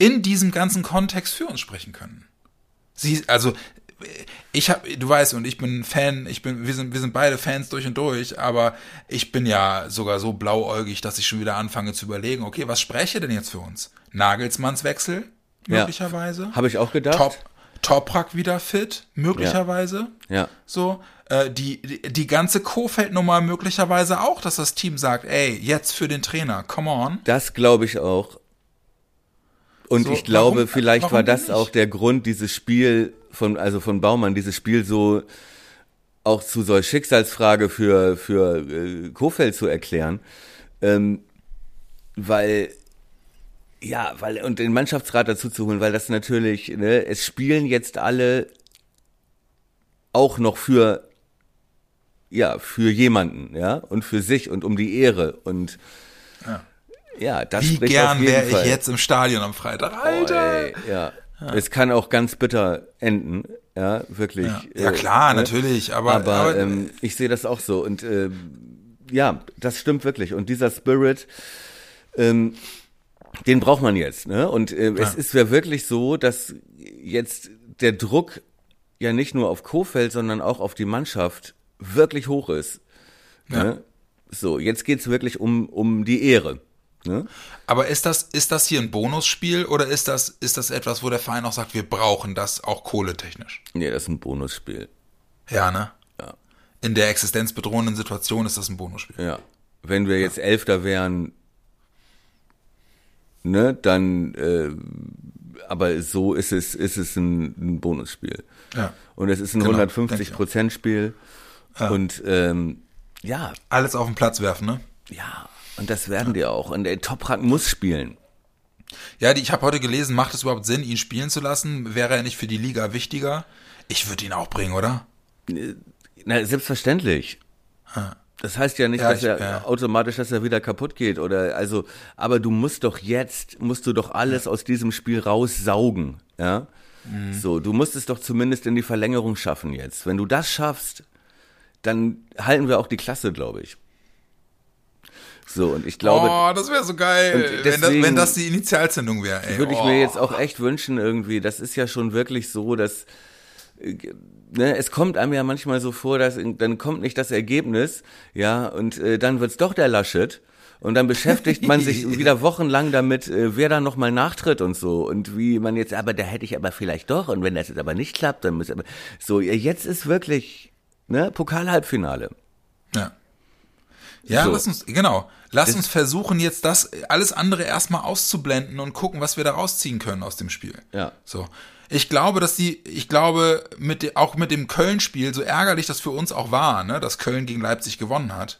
in diesem ganzen Kontext für uns sprechen können. Sie, also ich habe, du weißt, und ich bin Fan, ich bin, wir sind, wir sind beide Fans durch und durch, aber ich bin ja sogar so blauäugig, dass ich schon wieder anfange zu überlegen, okay, was spreche denn jetzt für uns? Nagelsmanns Wechsel Ja. möglicherweise. Habe ich auch gedacht. Top, Toprak wieder fit, möglicherweise. Ja. So, äh, die, die, die ganze Kofeld-Nummer möglicherweise auch, dass das Team sagt, ey, jetzt für den Trainer, come on. Das glaube ich auch. Und So, ich glaube, warum- vielleicht warum war das auch der Grund, dieses Spiel von, also von Baumann, dieses Spiel so auch zu so Schicksalsfrage für, für äh, Kofeld zu erklären. Ähm, weil, ja, weil, und den Mannschaftsrat dazu zu holen, weil das natürlich, ne, es spielen jetzt alle auch noch für, ja, für jemanden, ja, und für sich und um die Ehre und, ja, das Wie gern wäre ich jetzt im Stadion am Freitag. Oh, Alter! ey, ja. Es kann auch ganz bitter enden, ja, wirklich. ja. ja, klar, ne? natürlich, aber, Aber, aber ähm, ich sehe das auch so und ähm, ja, das stimmt wirklich. Und dieser Spirit, ähm, den braucht man jetzt. Ne? Und äh, es ist ja wirklich so, dass jetzt der Druck ja nicht nur auf Kofeld, sondern auch auf die Mannschaft wirklich hoch ist. Ne? So, jetzt geht's wirklich um, um die Ehre. Ne? Aber ist das, ist das hier ein Bonusspiel oder ist das, ist das etwas, wo der Verein auch sagt, wir brauchen das auch kohletechnisch? Nee, das ist ein Bonusspiel. Ja, ne? Ja. In der existenzbedrohenden Situation ist das ein Bonusspiel. Ja. Wenn wir jetzt Elfter wären, ne, dann, äh, aber so ist es, ist es ein, ein Bonusspiel. Ja. Und es ist ein Genau, 150 Prozent Spiel. Und ähm, ja, Alles auf den Platz werfen, ne? ja, und das werden die auch. Und der Toprak muss spielen. Ja, ich habe heute gelesen, macht es überhaupt Sinn, ihn spielen zu lassen? Wäre er nicht für die Liga wichtiger? Ich würde ihn auch bringen, oder? Na, selbstverständlich. Das heißt ja nicht, Ja, dass ich- er ja. automatisch, dass er wieder kaputt geht oder also, aber du musst doch jetzt, musst du doch alles aus diesem Spiel raussaugen, ja? Mhm. So, du musst es doch zumindest in die Verlängerung schaffen jetzt. Wenn du das schaffst, dann halten wir auch die Klasse, glaube ich. So, und ich glaube, oh, das wäre so geil, Und wenn, das, deswegen wenn das die Initialzündung wäre. ey. würde ich oh. mir jetzt auch echt wünschen irgendwie. Das ist ja schon wirklich so, dass äh, ne, es kommt einem ja manchmal so vor, dass dann kommt nicht das Ergebnis, ja, und äh, dann wird's doch der Laschet. Und dann beschäftigt man sich *laughs* wieder wochenlang damit, äh, wer da nochmal nachtritt und so. Und wie man jetzt, aber da hätte ich aber vielleicht doch. Und wenn das jetzt aber nicht klappt, dann muss aber. So, jetzt ist wirklich, ne, Pokal-Halbfinale. Ja. Ja, So. lass uns, genau. Lass uns versuchen, jetzt das alles andere erstmal auszublenden und gucken, was wir da rausziehen können aus dem Spiel. Ja. So. Ich glaube, dass die, ich glaube, mit auch mit dem Köln-Spiel, so ärgerlich das für uns auch war, ne, dass Köln gegen Leipzig gewonnen hat.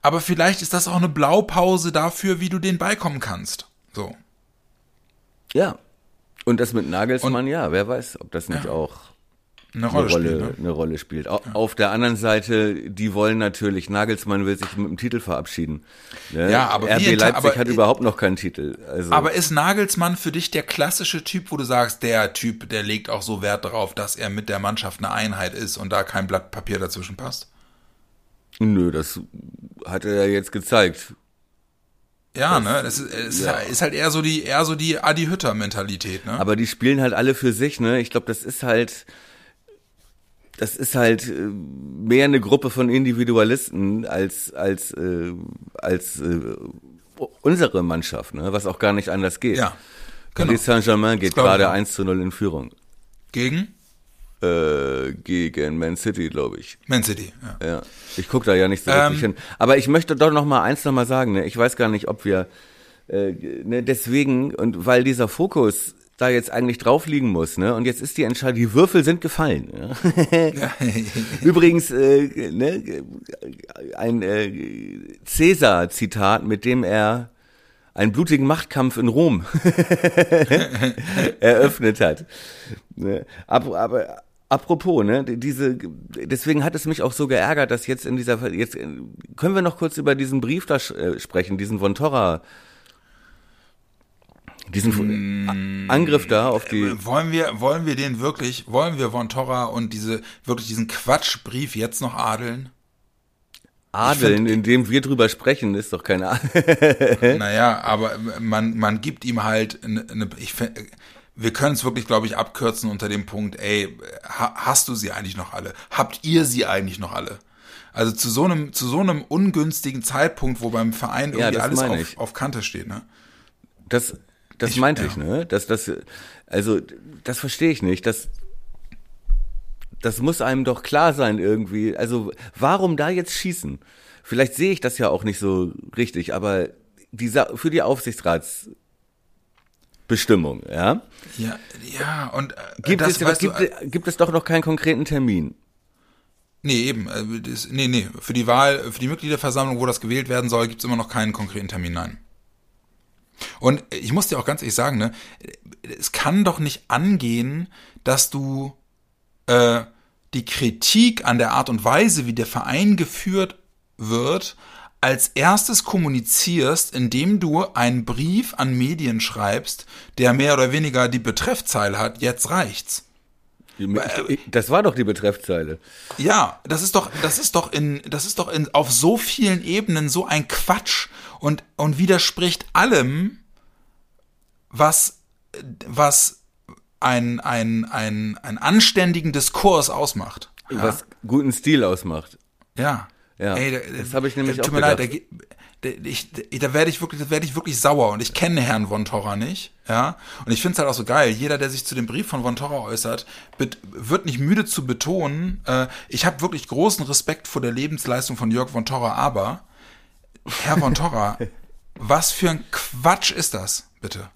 Aber vielleicht ist das auch eine Blaupause dafür, wie du den beikommen kannst. So. Ja. Und das mit Nagelsmann, ja, wer weiß, ob das nicht auch Eine eine Rolle, Rolle, spielt. Ne? eine Rolle spielt. Au- Auf der anderen Seite, die wollen natürlich, Nagelsmann will sich mit dem Titel verabschieden. Ne? Ja, aber wie RB enta- Leipzig aber- hat überhaupt noch keinen Titel. Also, Aber ist Nagelsmann für dich der klassische Typ, wo du sagst, der Typ, der legt auch so Wert darauf, dass er mit der Mannschaft eine Einheit ist und da kein Blatt Papier dazwischen passt? nö, das hat er ja jetzt gezeigt. Ja, ne, das ist, es ist halt eher so die, eher so die Adi Hütter Mentalität, ne? Aber die spielen halt alle für sich, ne? Ich glaube, das ist halt, das ist halt äh, mehr eine Gruppe von Individualisten als als äh, als äh, unsere Mannschaft, ne? Was auch gar nicht anders geht. ja. Genau. Genau. Saint-Germain geht gerade auch. 1 zu 0 in Führung. Gegen Äh, gegen Man City, glaube ich. Man City, ja. Ja. Ich gucke da ja nicht so Ähm, richtig hin. Aber ich möchte doch noch mal eins noch mal sagen. Ne? Ich weiß gar nicht, ob wir äh, ne, deswegen und weil dieser Fokus da jetzt eigentlich drauf liegen muss, ne? Und jetzt ist die Entscheidung, die Würfel sind gefallen. Ja? *laughs* Übrigens, äh, ne, ein äh, Cäsar-Zitat, mit dem er einen blutigen Machtkampf in Rom *laughs* eröffnet hat. Ne? Aber, aber apropos, ne, diese, deswegen hat es mich auch so geärgert, dass jetzt in dieser, jetzt äh, können wir noch kurz über diesen Brief da äh, sprechen, diesen Von Torra, diesen A- Angriff da auf die. Wollen wir, wollen wir den wirklich, wollen wir Von Torra und diese, wirklich diesen Quatschbrief jetzt noch adeln? Adeln, in dem wir drüber sprechen, ist doch keine Ahnung. *laughs* Naja, aber man, man gibt ihm halt eine, eine ich, fä- wir können es wirklich, glaube ich, abkürzen unter dem Punkt, ey, ha, hast du sie eigentlich noch alle? Habt ihr sie eigentlich noch alle? Also zu so einem, zu so einem ungünstigen Zeitpunkt, wo beim Verein Ja, irgendwie das alles auf, auf Kante steht, ne? Das, das Ich- meinte ja. ich, ne? Das, das, also, das verstehe ich nicht. Das, das muss einem doch klar sein irgendwie. Also, warum da jetzt schießen? Vielleicht sehe ich das ja auch nicht so richtig, aber dieser, für die Aufsichtsratsbestimmung, ja? Ja, ja, und äh, Gibt, es, weißt gibt, du, äh, gibt es doch noch keinen konkreten Termin. nee, eben, äh, das, nee, nee, für die Wahl, für die Mitgliederversammlung, wo das gewählt werden soll, gibt es immer noch keinen konkreten Termin, nein. Und ich muss dir auch ganz ehrlich sagen, ne, es kann doch nicht angehen, dass du äh, die Kritik an der Art und Weise, wie der Verein geführt wird, als erstes kommunizierst, indem du einen Brief an Medien schreibst, der mehr oder weniger die Betreffzeile hat, jetzt reicht's. Ich- Das war doch die Betreffzeile. Ja, das ist doch, das ist doch in, das ist doch in, auf so vielen Ebenen so ein Quatsch und, und widerspricht allem, was, was ein, ein, ein, ein anständigen Diskurs ausmacht. Ja. Was guten Stil ausmacht. Ja. Ja, Ey, da, das habe ich nämlich tut auch mir leid, da, ich, da, werde ich wirklich, da werde ich wirklich sauer und ich kenne Herrn von Torra nicht, ja. Und ich finde es halt auch so geil. Jeder, der sich zu dem Brief von von Torra äußert, wird nicht müde zu betonen. Äh, ich habe wirklich großen Respekt vor der Lebensleistung von Jörg von Torra, aber Herr von Torra, *laughs* was für ein Quatsch ist das, bitte?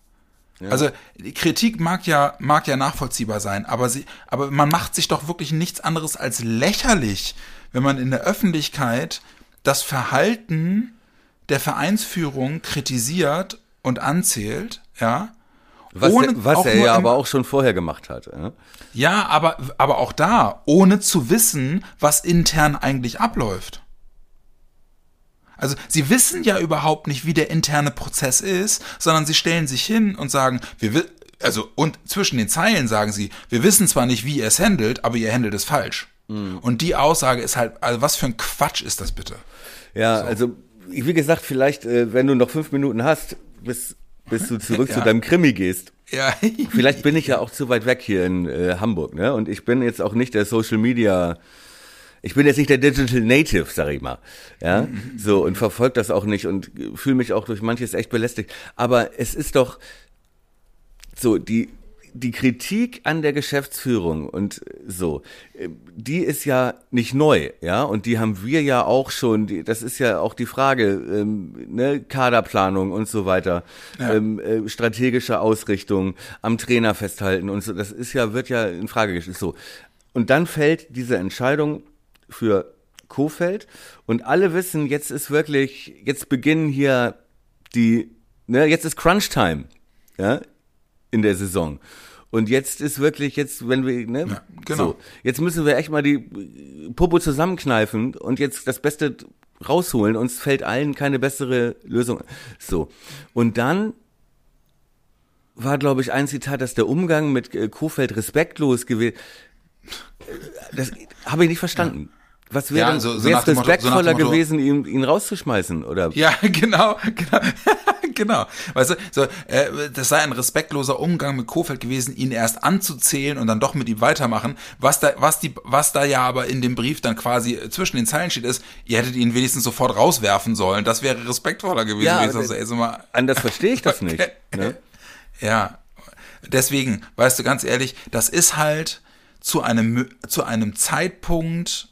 Also die Kritik mag ja mag ja nachvollziehbar sein, aber sie aber man macht sich doch wirklich nichts anderes als lächerlich, wenn man in der Öffentlichkeit das Verhalten der Vereinsführung kritisiert und anzählt, ja? Was, Ohne er, was er ja aber auch schon vorher gemacht hat. Ja? Ja, aber aber auch da ohne zu wissen, was intern eigentlich abläuft. Also sie wissen ja überhaupt nicht, wie der interne Prozess ist, sondern sie stellen sich hin und sagen, wir will, also und zwischen den Zeilen sagen sie, wir wissen zwar nicht, wie ihr es handelt, aber ihr handelt es falsch. Mhm. Und die Aussage ist halt, also was für ein Quatsch ist das bitte? Ja, so. also wie gesagt, vielleicht, äh, wenn du noch fünf Minuten hast, bis, bis du zurück *laughs* ja. zu deinem Krimi gehst. Ja. vielleicht bin ich ja auch zu weit weg hier in äh, Hamburg, ne? Und ich bin jetzt auch nicht der Social Media ich bin jetzt nicht der Digital Native, sag ich mal. Ja, so und verfolge das auch nicht und fühle mich auch durch manches echt belästigt. Aber es ist doch so, die, die Kritik an der Geschäftsführung und so, die ist ja nicht neu, ja, und die haben wir ja auch schon, die, das ist ja auch die Frage, ähm, ne, Kaderplanung und so weiter, ja. ähm, äh, strategische Ausrichtung, am Trainer festhalten und so, das ist ja, wird ja in Frage gestellt, so. Und dann fällt diese Entscheidung für Kofeld und alle wissen, jetzt ist wirklich, jetzt beginnen hier die, ne, jetzt ist Crunch Time, ja, in der Saison. Und jetzt ist wirklich, jetzt, wenn wir, ne, ja, genau. so, jetzt müssen wir echt mal die Popo zusammenkneifen und jetzt das Beste rausholen. Uns fällt allen keine bessere Lösung. So. Und dann war, glaube ich, ein Zitat, dass der Umgang mit äh, Kofeld respektlos gewesen. Das habe ich nicht verstanden. Was wäre ja, so, so respektvoller so gewesen, ihn, ihn rauszuschmeißen, oder? Ja, *laughs* genau, genau. Genau. Weißt du, so, äh, das sei ein respektloser Umgang mit Kofeld gewesen, ihn erst anzuzählen und dann doch mit ihm weitermachen. Was da, was die, was da ja aber in dem Brief dann quasi zwischen den Zeilen steht, ist, ihr hättet ihn wenigstens sofort rauswerfen sollen. Das wäre respektvoller gewesen. Ja, gewesen. Also, ey, so mal, anders verstehe ich das *laughs* nicht. Ne? Ja. Deswegen, weißt du, ganz ehrlich, das ist halt zu einem, zu einem Zeitpunkt,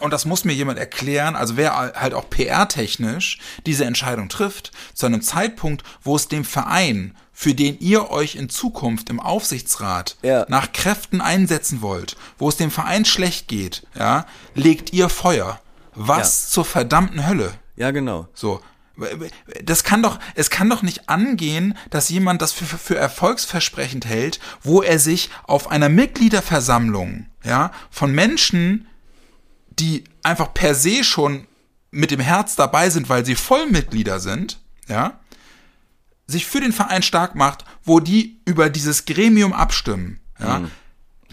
und das muss mir jemand erklären, also wer halt auch PR-technisch diese Entscheidung trifft, zu einem Zeitpunkt, wo es dem Verein, für den ihr euch in Zukunft im Aufsichtsrat ja. nach Kräften einsetzen wollt, wo es dem Verein schlecht geht, ja, legt ihr Feuer. Was ja. zur verdammten Hölle? Ja, genau. So. Das kann doch, es kann doch nicht angehen, dass jemand das für, für erfolgsversprechend hält, wo er sich auf einer Mitgliederversammlung, ja, von Menschen, die einfach per se schon mit dem Herz dabei sind, weil sie Vollmitglieder sind, ja, sich für den Verein stark macht, wo die über dieses Gremium abstimmen, ja. Mhm.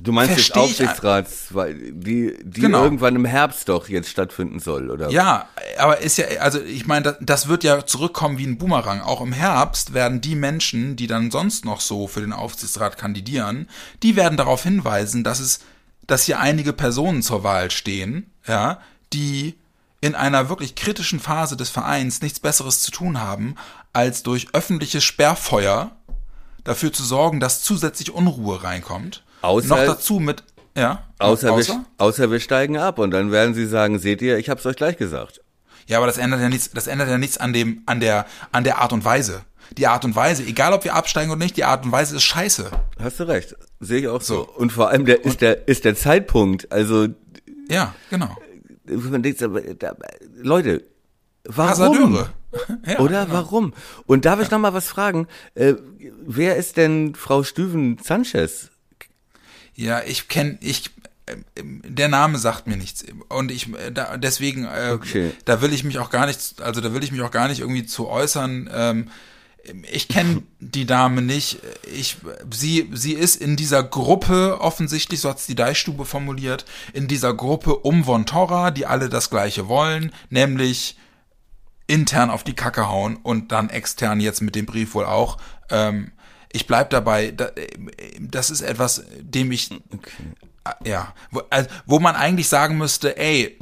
Du meinst Versteh des Aufsichtsrats, weil die, die genau. irgendwann im Herbst doch jetzt stattfinden soll, oder? Ja, aber ist ja, also ich meine, das, das wird ja zurückkommen wie ein Boomerang. Auch im Herbst werden die Menschen, die dann sonst noch so für den Aufsichtsrat kandidieren, die werden darauf hinweisen, dass es dass hier einige Personen zur Wahl stehen, ja, die in einer wirklich kritischen Phase des Vereins nichts Besseres zu tun haben, als durch öffentliches Sperrfeuer dafür zu sorgen, dass zusätzlich Unruhe reinkommt. Außer, noch dazu mit, ja. Außer, außer? Wir, außer wir steigen ab und dann werden sie sagen, seht ihr, ich hab's euch gleich gesagt. Ja, aber das ändert ja nichts, das ändert ja nichts an dem, an der, an der Art und Weise. Die Art und Weise, egal ob wir absteigen oder nicht, die Art und Weise ist scheiße. Hast du recht. Sehe ich auch so. so. Und vor allem der ist der ist der Zeitpunkt. Also ja, genau. Leute, warum? *laughs* ja, Oder genau. warum? Und darf ich ja. noch mal was fragen? Äh, wer ist denn Frau Stüven Sanchez? Ja, ich kenne ich äh, der Name sagt mir nichts und ich äh, da, deswegen äh, okay. da will ich mich auch gar nicht also da will ich mich auch gar nicht irgendwie zu äußern ähm, ich kenne *laughs* die Dame nicht. Ich, sie, sie ist in dieser Gruppe offensichtlich, so hat es die Deichstube formuliert, in dieser Gruppe um Von Torra, die alle das Gleiche wollen, nämlich intern auf die Kacke hauen und dann extern jetzt mit dem Brief wohl auch. Ähm, ich bleib dabei, das ist etwas, dem ich, okay. ja, wo, also, wo man eigentlich sagen müsste, ey,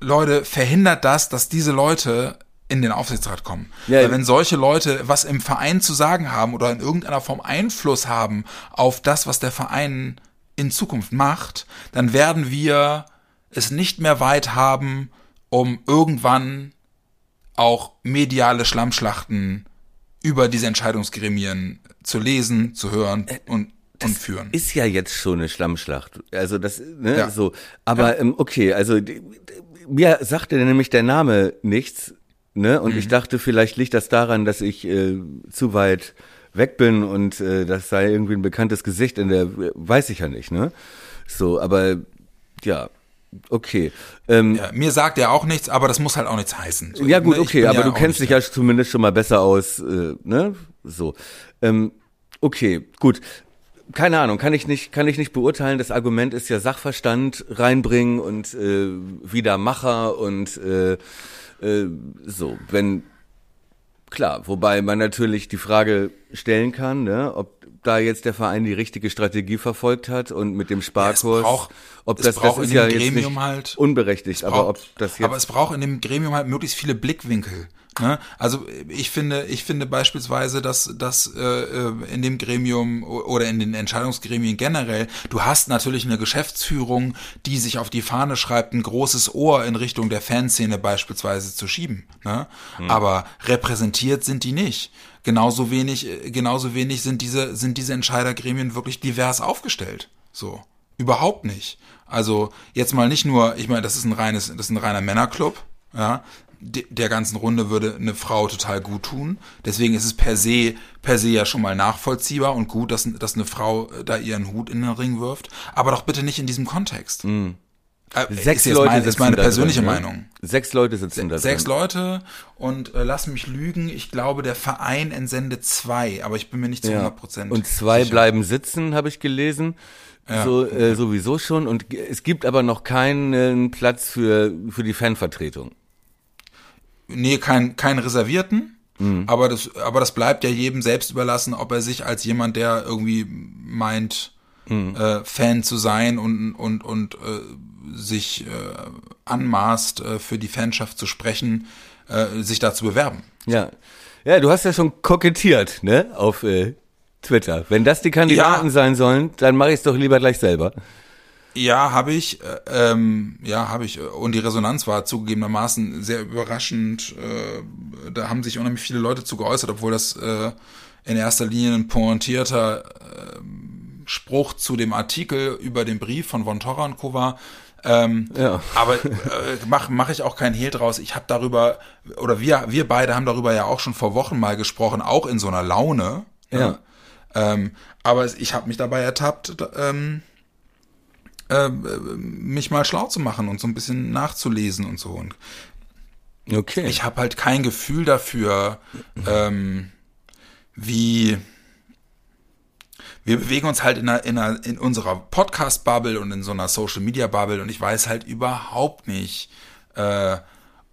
Leute, verhindert das, dass diese Leute in den Aufsichtsrat kommen. Ja, Weil wenn solche Leute was im Verein zu sagen haben oder in irgendeiner Form Einfluss haben auf das, was der Verein in Zukunft macht, dann werden wir es nicht mehr weit haben, um irgendwann auch mediale Schlammschlachten über diese Entscheidungsgremien zu lesen, zu hören äh, und das und führen. Ist ja jetzt schon eine Schlammschlacht. Also das, ne, ja. so. Aber ja. ähm, okay, also mir sagte nämlich der Name nichts. Ne? Und mhm. ich dachte, vielleicht liegt das daran, dass ich äh, zu weit weg bin und äh, das sei irgendwie ein bekanntes Gesicht in der, weiß ich ja nicht, ne? So, aber ja, Okay. Ähm, Ja, mir sagt er auch nichts, aber das muss halt auch nichts heißen. So, Ja gut, ne, okay, aber du auch kennst dich ja zumindest schon mal besser aus, äh, ne? So. Ähm, okay, gut. Keine Ahnung, kann ich nicht, kann ich nicht beurteilen. Das Argument ist ja Sachverstand reinbringen und äh, wieder Macher und äh, äh, so. Wenn klar, wobei man natürlich die Frage stellen kann, ne, ob da jetzt der Verein die richtige Strategie verfolgt hat und mit dem Sparkurs, braucht- ob das, das braucht ist in ja dem jetzt Gremium nicht halt- unberechtigt, aber ob das jetzt aber es braucht in dem Gremium halt möglichst viele Blickwinkel. Ne? Also ich finde, ich finde beispielsweise, dass, dass äh, äh, in dem Gremium oder in den Entscheidungsgremien generell, du hast natürlich eine Geschäftsführung, die sich auf die Fahne schreibt, ein großes Ohr in Richtung der Fanszene beispielsweise zu schieben. Ne? Hm. Aber repräsentiert sind die nicht. Genauso wenig, äh, genauso wenig sind diese, sind diese Entscheidergremien wirklich divers aufgestellt. So. Überhaupt nicht. Also jetzt mal nicht nur, ich meine, das ist ein reines, das ist ein reiner Männerclub, ja. De- Der ganzen Runde würde eine Frau total gut tun. Deswegen ist es per se, per se ja schon mal nachvollziehbar und gut, dass, dass eine Frau äh, da ihren Hut in den Ring wirft. Aber doch bitte nicht in diesem Kontext. Äh, Hm. Sechs ist Leute meine, ist meine persönliche drin, ne? Meinung. Sechs Leute sitzen da Sechs drin. Leute und äh, lass mich lügen, ich glaube, der Verein entsendet zwei, aber ich bin mir nicht zu 100 Prozent Und zwei bleiben sitzen, habe ich gelesen. So äh, sowieso schon. Und es gibt aber noch keinen Platz für für die Fanvertretung. Nee, kein, kein Reservierten. Mhm. Aber das, aber das bleibt ja jedem selbst überlassen, ob er sich als jemand, der irgendwie meint, Mhm. äh, Fan zu sein und, und, und äh, sich äh, anmaßt, äh, für die Fanschaft zu sprechen, äh, sich da zu bewerben. Ja, ja, du hast ja schon kokettiert, ne, auf äh, Twitter. Wenn das die Kandidaten Ja. sein sollen, dann mache ich es doch lieber gleich selber. Ja, habe ich. Äh, ähm, ja, habe ich. Und die Resonanz war zugegebenermaßen sehr überraschend. Äh, da haben sich unheimlich viele Leute zu geäußert, obwohl das äh, in erster Linie ein pointierter äh, Spruch zu dem Artikel über den Brief von Von Torra und Co. war. Ähm, Ja. Aber äh, mache mach ich auch keinen Hehl draus. Ich habe darüber, oder wir, wir beide haben darüber ja auch schon vor Wochen mal gesprochen, auch in so einer Laune. Ja. Ähm, aber ich habe mich dabei ertappt, ähm, äh, mich mal schlau zu machen und so ein bisschen nachzulesen und so. Und Okay. ich habe halt kein Gefühl dafür, ähm, wie wir bewegen uns halt in, einer, in, einer, in unserer Podcast-Bubble und in so einer Social-Media-Bubble und ich weiß halt überhaupt nicht, äh,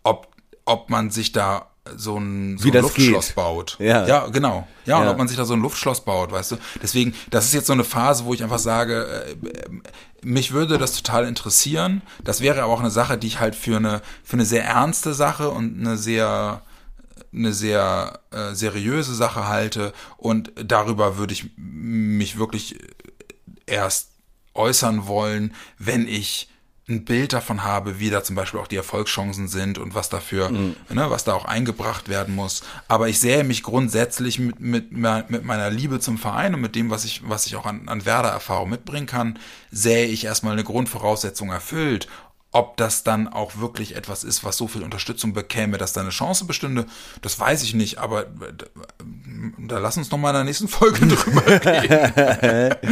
ob, ob man sich da so ein, so ein Luftschloss geht. baut. Ja. ja, genau. Ja, und Ja. ob man sich da so ein Luftschloss baut, weißt du. Deswegen, das ist jetzt so eine Phase, wo ich einfach sage, äh, mich würde das total interessieren. Das wäre aber auch eine Sache, die ich halt für eine, für eine sehr ernste Sache und eine sehr, eine sehr äh, seriöse Sache halte und darüber würde ich mich wirklich erst äußern wollen, wenn ich ein Bild davon habe, wie da zum Beispiel auch die Erfolgschancen sind und was dafür, ne, was da auch eingebracht werden muss. Aber ich sehe mich grundsätzlich mit, mit, mit meiner Liebe zum Verein und mit dem, was ich, was ich auch an, an Werder-Erfahrung mitbringen kann, sehe ich erstmal eine Grundvoraussetzung erfüllt. Ob das dann auch wirklich etwas ist, was so viel Unterstützung bekäme, dass da eine Chance bestünde, das weiß ich nicht, aber äh, da lass uns noch mal in der nächsten Folge *laughs* drüber reden. *laughs*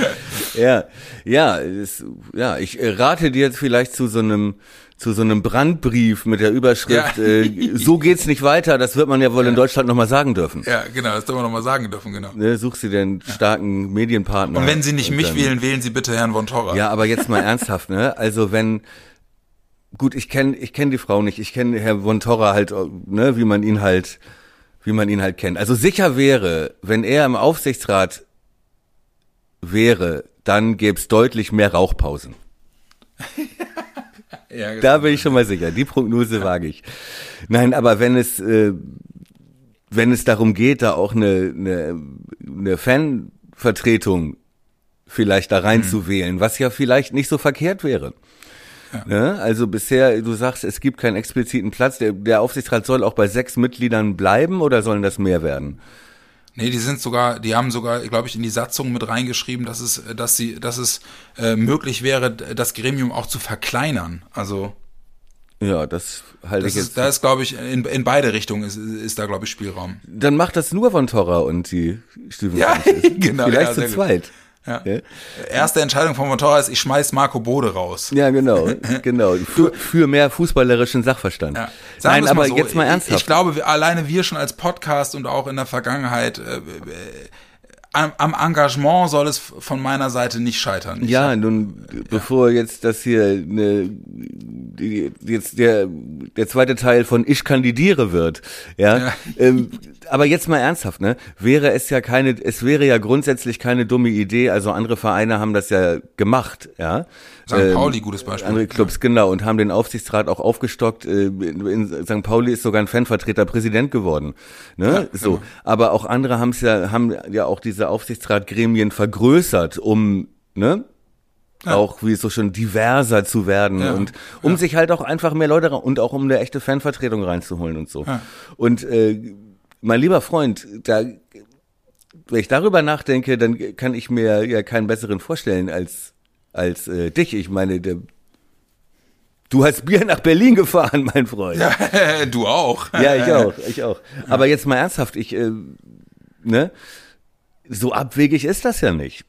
Ja, ja, es, ja, ich äh, rate dir jetzt vielleicht zu so einem zu so einem Brandbrief mit der Überschrift Ja. äh, so geht's nicht weiter, das wird man ja wohl in Deutschland noch mal sagen dürfen. Ja, genau, das dürfen wir noch mal sagen dürfen, genau. Ne, suchst du einen starken Medienpartner. Und wenn Sie nicht mich wählen, wählen Sie bitte Herrn von Torra. Ja, aber jetzt mal *laughs* ernsthaft, ne? Also wenn gut, ich kenne ich kenn die Frau nicht, ich kenne Herr von Torra halt, ne, wie man ihn halt wie man ihn halt kennt. Also sicher wäre, wenn er im Aufsichtsrat wäre, dann gäb's deutlich mehr Rauchpausen. *laughs* ja Da bin ich schon mal sicher. Die Prognose wage ich. Nein, aber wenn es, äh, wenn es darum geht, da auch eine, eine, eine Fanvertretung vielleicht da reinzuwählen, was ja vielleicht nicht so verkehrt wäre. Ne? Also bisher, du sagst, es gibt keinen expliziten Platz. Der, der Aufsichtsrat soll auch bei sechs Mitgliedern bleiben oder sollen das mehr werden? Nee, die sind sogar, die haben sogar, glaube ich, in die Satzung mit reingeschrieben, dass es, dass sie, dass es äh, möglich wäre, das Gremium auch zu verkleinern. Also Ja, das halte das ich ist, jetzt. da ist, glaube ich, in, in beide Richtungen ist, ist da, glaube ich, Spielraum. Dann macht das nur von Torra und die Stüben. Ja, *laughs* genau, Vielleicht ja, zu sehr gut. Ja. Erste Entscheidung vom Motorrad ist, ich schmeiß Marco Bode raus. Ja, genau, *laughs* genau. Für, für mehr fußballerischen Sachverstand. Ja. Nein, aber so, jetzt mal ernsthaft. Ich, ich glaube, wir, alleine wir schon als Podcast und auch in der Vergangenheit, äh, äh, am, am Engagement soll es von meiner Seite nicht scheitern. Ich Ja, nun, bevor jetzt das hier ne, jetzt der der zweite Teil von Ich kandidiere wird, ja. Ja. *laughs* Ähm, aber jetzt mal ernsthaft, ne? Wäre es ja keine, es wäre ja grundsätzlich keine dumme Idee. Also andere Vereine haben das ja gemacht, ja. St. Pauli, gutes Beispiel. Andere Clubs, genau, und haben den Aufsichtsrat auch aufgestockt. Äh, In, St. Pauli ist sogar ein Fanvertreter Präsident geworden. Ne? so, aber auch andere haben es ja, haben ja auch diese Aufsichtsratgremien vergrößert, um ne, auch wie es so schon diverser zu werden Ja, und um sich halt auch einfach mehr Leute und auch um eine echte Fanvertretung reinzuholen und so. Und äh, mein lieber Freund, da wenn ich darüber nachdenke, dann kann ich mir ja keinen besseren vorstellen als als äh, dich. Ich meine, der, du hast Bier nach Berlin gefahren, mein Freund. *laughs* du auch. Ja, ich *laughs* auch, ich auch. Aber jetzt mal ernsthaft, ich, äh, ne? So abwegig ist das ja nicht.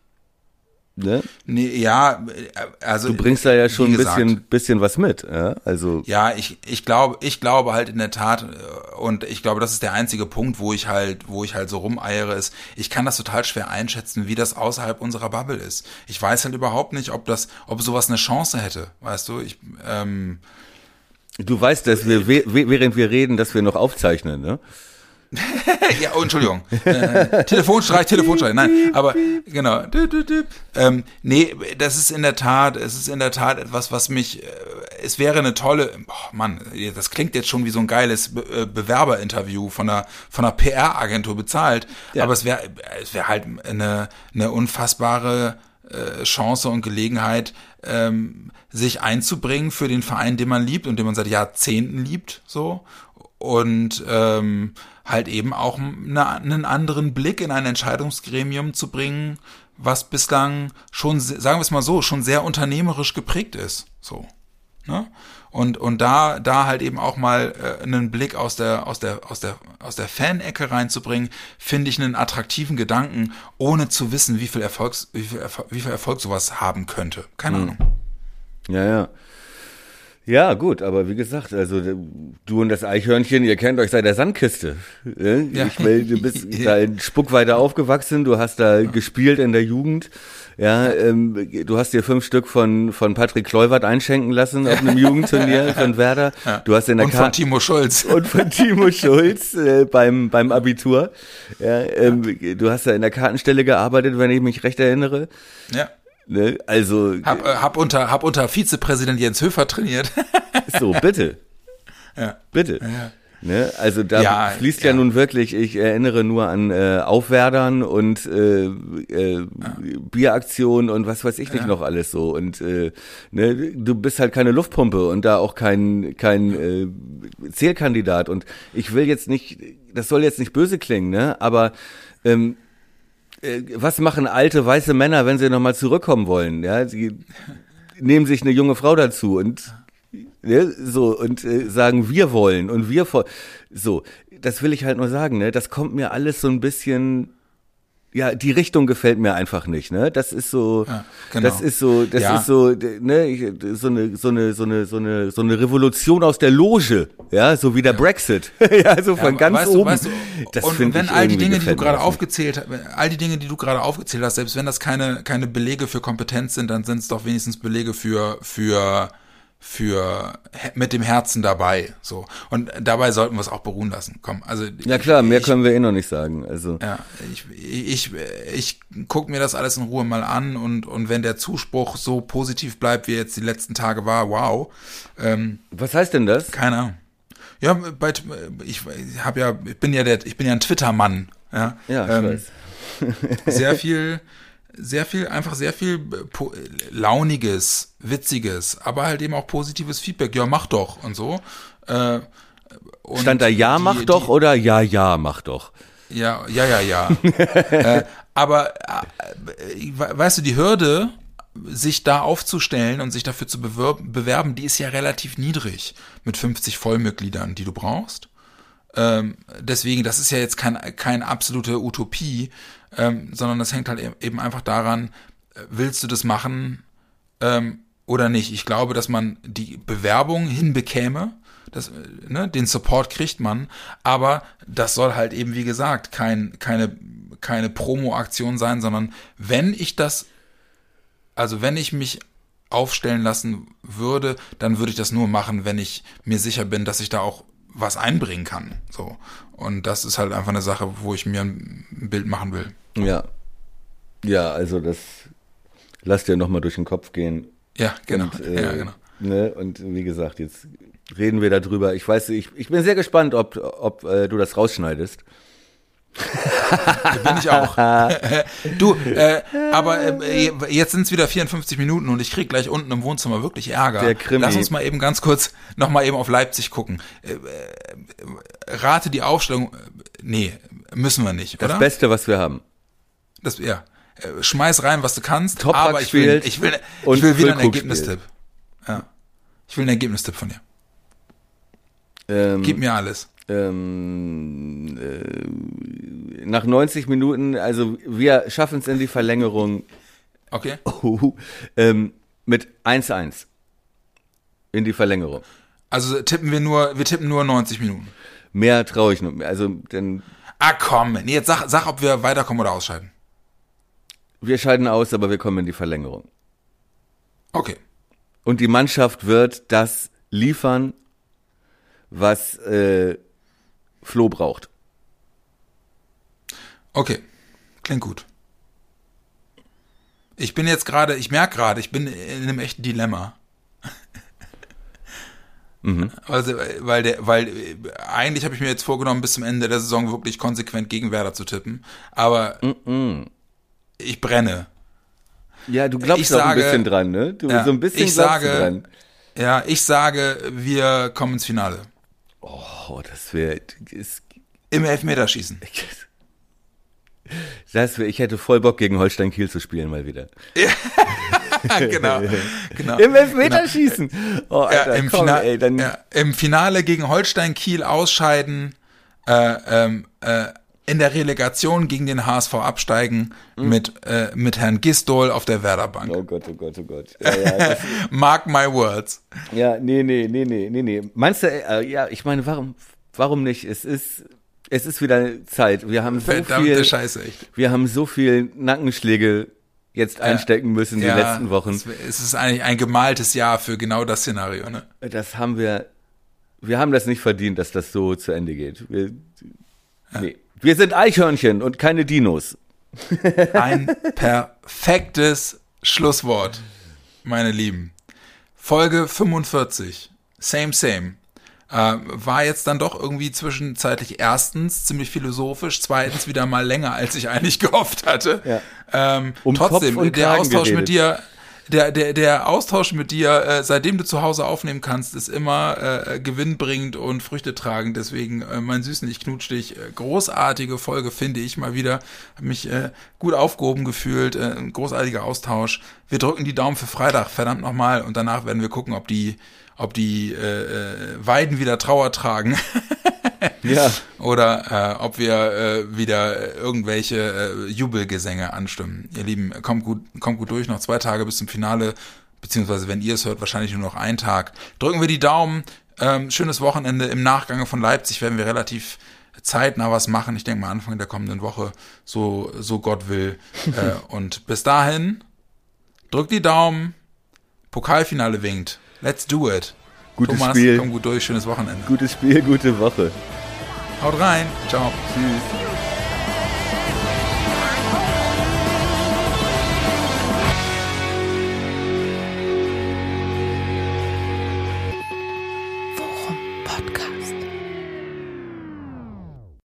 Ne? Nee, ja, äh, also Du bringst da ja schon ein bisschen, bisschen was mit. Ja? Also, Ja, ich, ich glaube, ich glaube halt in der Tat, äh, und ich glaube, das ist der einzige Punkt, wo ich halt, wo ich halt so rumeiere, ist, ich kann das total schwer einschätzen, wie das außerhalb unserer Bubble ist. Ich weiß halt überhaupt nicht, ob das, ob sowas eine Chance hätte, weißt du? Ich, ähm, du weißt, dass wir, we- während wir reden, dass wir noch aufzeichnen, ne? *laughs* ja, oh, Entschuldigung. Äh, Telefonstreich, Telefonstreich. Nein, aber genau. Ähm, nee, das ist in der Tat, es ist in der Tat etwas, was mich, äh, es wäre eine tolle, oh Mann, das klingt jetzt schon wie so ein geiles Be äh, Bewerberinterview von einer, von einer PR-Agentur bezahlt, aber es wäre, es wäre halt eine, eine unfassbare äh, Chance und Gelegenheit, ähm, sich einzubringen für den Verein, den man liebt und den man seit Jahrzehnten liebt, so und ähm, halt eben auch eine, einen anderen Blick in ein Entscheidungsgremium zu bringen, was bislang schon, sagen wir es mal so, schon sehr unternehmerisch geprägt ist. So. Ne? Und, und da, da halt eben auch mal äh, einen Blick aus der, aus der, aus der, aus der Fan-Ecke reinzubringen, finde ich einen attraktiven Gedanken, ohne zu wissen, wie viel Erfolgs, wie viel, Erfolg, wie viel Erfolg sowas haben könnte. Keine Ahnung. Ja, ja. Ja, gut, aber wie gesagt, also d- du und das Eichhörnchen, ihr kennt euch seit der Sandkiste. Ne? Ja. Ich will, du bist *laughs* da in Spuckweite aufgewachsen, du hast da gespielt in der Jugend. Ja, ähm, du hast dir fünf Stück von, von Patrick Kluivert einschenken lassen auf einem *laughs* Jugendturnier von Werder. Du hast in der Und Ka- von Timo Schulz. *laughs* und von Timo Schulz äh, beim, beim Abitur. Ja, ähm, Du hast ja in der Kartenstelle gearbeitet, wenn ich mich recht erinnere. Ja. Ne? Also, Hab, äh, hab unter, hab unter Vizepräsident Jens Höfer trainiert. *laughs* so, bitte. ja. Bitte. Ne? Also da Ja, fließt ja. ja. nun wirklich, ich erinnere nur an äh, Aufwerdern und äh, äh, Bieraktionen und was weiß ich nicht noch alles so. Und äh, ne, du bist halt keine Luftpumpe und da auch kein, kein äh, Zählkandidat. Und ich will jetzt nicht, das soll jetzt nicht böse klingen, ne? aber ähm, äh, was machen alte weiße Männer, wenn sie nochmal zurückkommen wollen? Ja, sie nehmen sich eine junge Frau dazu und ne, so und äh, sagen wir wollen und wir so das will ich halt nur sagen ne das kommt mir alles so ein bisschen ja die Richtung gefällt mir einfach nicht ne? Das ist so Ja, genau. das ist so das Ja. ist so ne so eine so eine so eine so eine so eine Revolution aus der Loge ja so wie der Brexit. *laughs* Ja so von Ja, ganz weißt du, oben weißt du, das und wenn ich all die Dinge, die du gerade aufgezählt hast, all die Dinge, die du gerade aufgezählt hast, selbst wenn das keine keine Belege für Kompetenz sind, dann sind es doch wenigstens Belege für für für mit dem Herzen dabei. So und dabei sollten wir es auch beruhen lassen. Komm, also ja klar mehr ich, können wir eh noch nicht sagen also ja, ich, ich, ich gucke mir das alles in Ruhe mal an und, und wenn der Zuspruch so positiv bleibt, wie jetzt die letzten Tage war, wow. Ähm, was heißt denn das keine Ahnung. Ja, bei, ich habe ja, ich bin ja der, ich bin ja ein Twitter-Mann. Ja, ja ich ähm, weiß sehr viel, sehr viel, einfach sehr viel äh, po- launiges, witziges, aber halt eben auch positives Feedback. Ja, mach doch und so. Äh, und stand da ja die- mach die- doch oder ja ja mach doch Ja, ja, ja, ja. *laughs* äh, aber äh, we- weißt du, die Hürde, sich da aufzustellen und sich dafür zu bewerben, die ist ja relativ niedrig mit 50 Vollmitgliedern, die du brauchst. Ähm, deswegen, das ist ja jetzt kein, keine absolute Utopie. Ähm, sondern das hängt halt e- eben einfach daran, äh, willst du das machen ähm, oder nicht. Ich glaube, dass man die Bewerbung hinbekäme, das, äh, ne, den Support kriegt man, aber das soll halt eben, wie gesagt, kein, keine, keine Promo-Aktion sein, sondern wenn ich das, also wenn ich mich aufstellen lassen würde, dann würde ich das nur machen, wenn ich mir sicher bin, dass ich da auch was einbringen kann. So. Und das ist halt einfach eine Sache, wo ich mir ein Bild machen will. Ja. Ja, also das lass dir nochmal durch den Kopf gehen. Ja, genau. Und, äh, ja, genau. Ne? Und wie gesagt, jetzt reden wir darüber. Ich weiß, ich, ich bin sehr gespannt, ob, ob äh, du das rausschneidest. Bin ich auch. *laughs* du, äh, aber äh, jetzt sind es wieder 54 Minuten und ich krieg gleich unten im Wohnzimmer wirklich Ärger. Der Krimi. Lass uns mal eben ganz kurz noch mal eben auf Leipzig gucken. Äh, äh, rate die Aufstellung. Äh, Nee, müssen wir nicht, Das oder? Beste, was wir haben. Das, ja. Äh, Schmeiß rein, was du kannst, Toprak aber ich will, ich will, und ich will wieder einen Ergebnistipp. Ja. Ich will einen Ergebnistipp von dir. Ähm, Gib mir alles. ähm, äh, nach 90 Minuten, also wir schaffen es in die Verlängerung Okay? *laughs* oh, ähm, mit 1-1. In die Verlängerung. Also tippen wir nur, wir tippen nur 90 Minuten. Mehr traue ich noch. Also, denn Ah komm, nee, jetzt sag, sag, ob wir weiterkommen oder ausscheiden. Wir scheiden aus, aber wir kommen in die Verlängerung. Okay. Und die Mannschaft wird das liefern, was äh, Flo braucht. Okay, klingt gut. Ich bin jetzt gerade, ich merke gerade, ich bin in einem echten Dilemma. *laughs* Also, weil der, weil äh, eigentlich habe ich mir jetzt vorgenommen, bis zum Ende der Saison wirklich konsequent gegen Werder zu tippen. Aber ich brenne. Ja, du glaubst Ich doch ein sage- bisschen dran, ne? Du Ja, so ein bisschen ich sage- dran. Ja, ich sage, wir kommen ins Finale. Oh, das wäre Im Elfmeterschießen. *laughs* das wär, ich hätte voll Bock gegen Holstein Kiel zu spielen mal wieder. *laughs* genau. *laughs* genau. Im Elfmeterschießen. Oh, ja, Alter, im, komm, Finale, ey, dann ja, Im Finale gegen Holstein Kiel ausscheiden, äh, ähm, äh, in der Relegation gegen den HSV absteigen Mhm. mit, äh, mit Herrn Gistol auf der Werderbank. Oh Gott, oh Gott, oh Gott. Ja, ja, *laughs* Mark my words. ja nee, nee, nee, nee, nee, nee. Meinst du, äh, ja, ich meine, warum, warum nicht? Es ist, es ist wieder Zeit. Wir haben so Verdammte viel, Scheiße, echt. wir haben so viel Nackenschläge jetzt einstecken müssen die letzten Wochen. Es, es ist eigentlich ein gemaltes Jahr für genau das Szenario, ne? Das haben wir, wir haben das nicht verdient, dass das so zu Ende geht. Wir, nee. Wir sind Eichhörnchen und keine Dinos. *laughs* Ein perfektes Schlusswort, meine Lieben. Folge 45. Same, same. Äh, war jetzt dann doch irgendwie zwischenzeitlich erstens ziemlich philosophisch, zweitens wieder mal länger, als ich eigentlich gehofft hatte. Ja. Ähm, Um trotzdem, der Austausch geredet. mit dir, der, der, der Austausch mit dir, äh, seitdem du zu Hause aufnehmen kannst, ist immer äh, gewinnbringend und früchtetragend. Deswegen, äh, mein Süßen, ich knutsch dich. Äh, großartige Folge, finde ich mal wieder. Hab mich äh, gut aufgehoben gefühlt. Äh, großartiger Austausch. Wir drücken die Daumen für Freitag, verdammt nochmal. Und danach werden wir gucken, ob die, ob die äh, äh, Weiden wieder Trauer tragen. *laughs* *laughs* Ja. oder äh, ob wir äh, wieder irgendwelche äh, Jubelgesänge anstimmen. Ihr Lieben, kommt gut, kommt gut durch, noch zwei Tage bis zum Finale, beziehungsweise wenn ihr es hört, wahrscheinlich nur noch ein Tag. Drücken wir die Daumen, ähm, schönes Wochenende. Im Nachgang von Leipzig werden wir relativ zeitnah was machen. Ich denke mal Anfang der kommenden Woche, so, so Gott will. *laughs* äh, und bis dahin, drückt die Daumen, Pokalfinale winkt. Let's do it. Gutes Thomas, Spiel. komm gut durch, schönes Wochenende. Gutes Spiel, gute Woche. Haut rein. Ciao. Tschüss.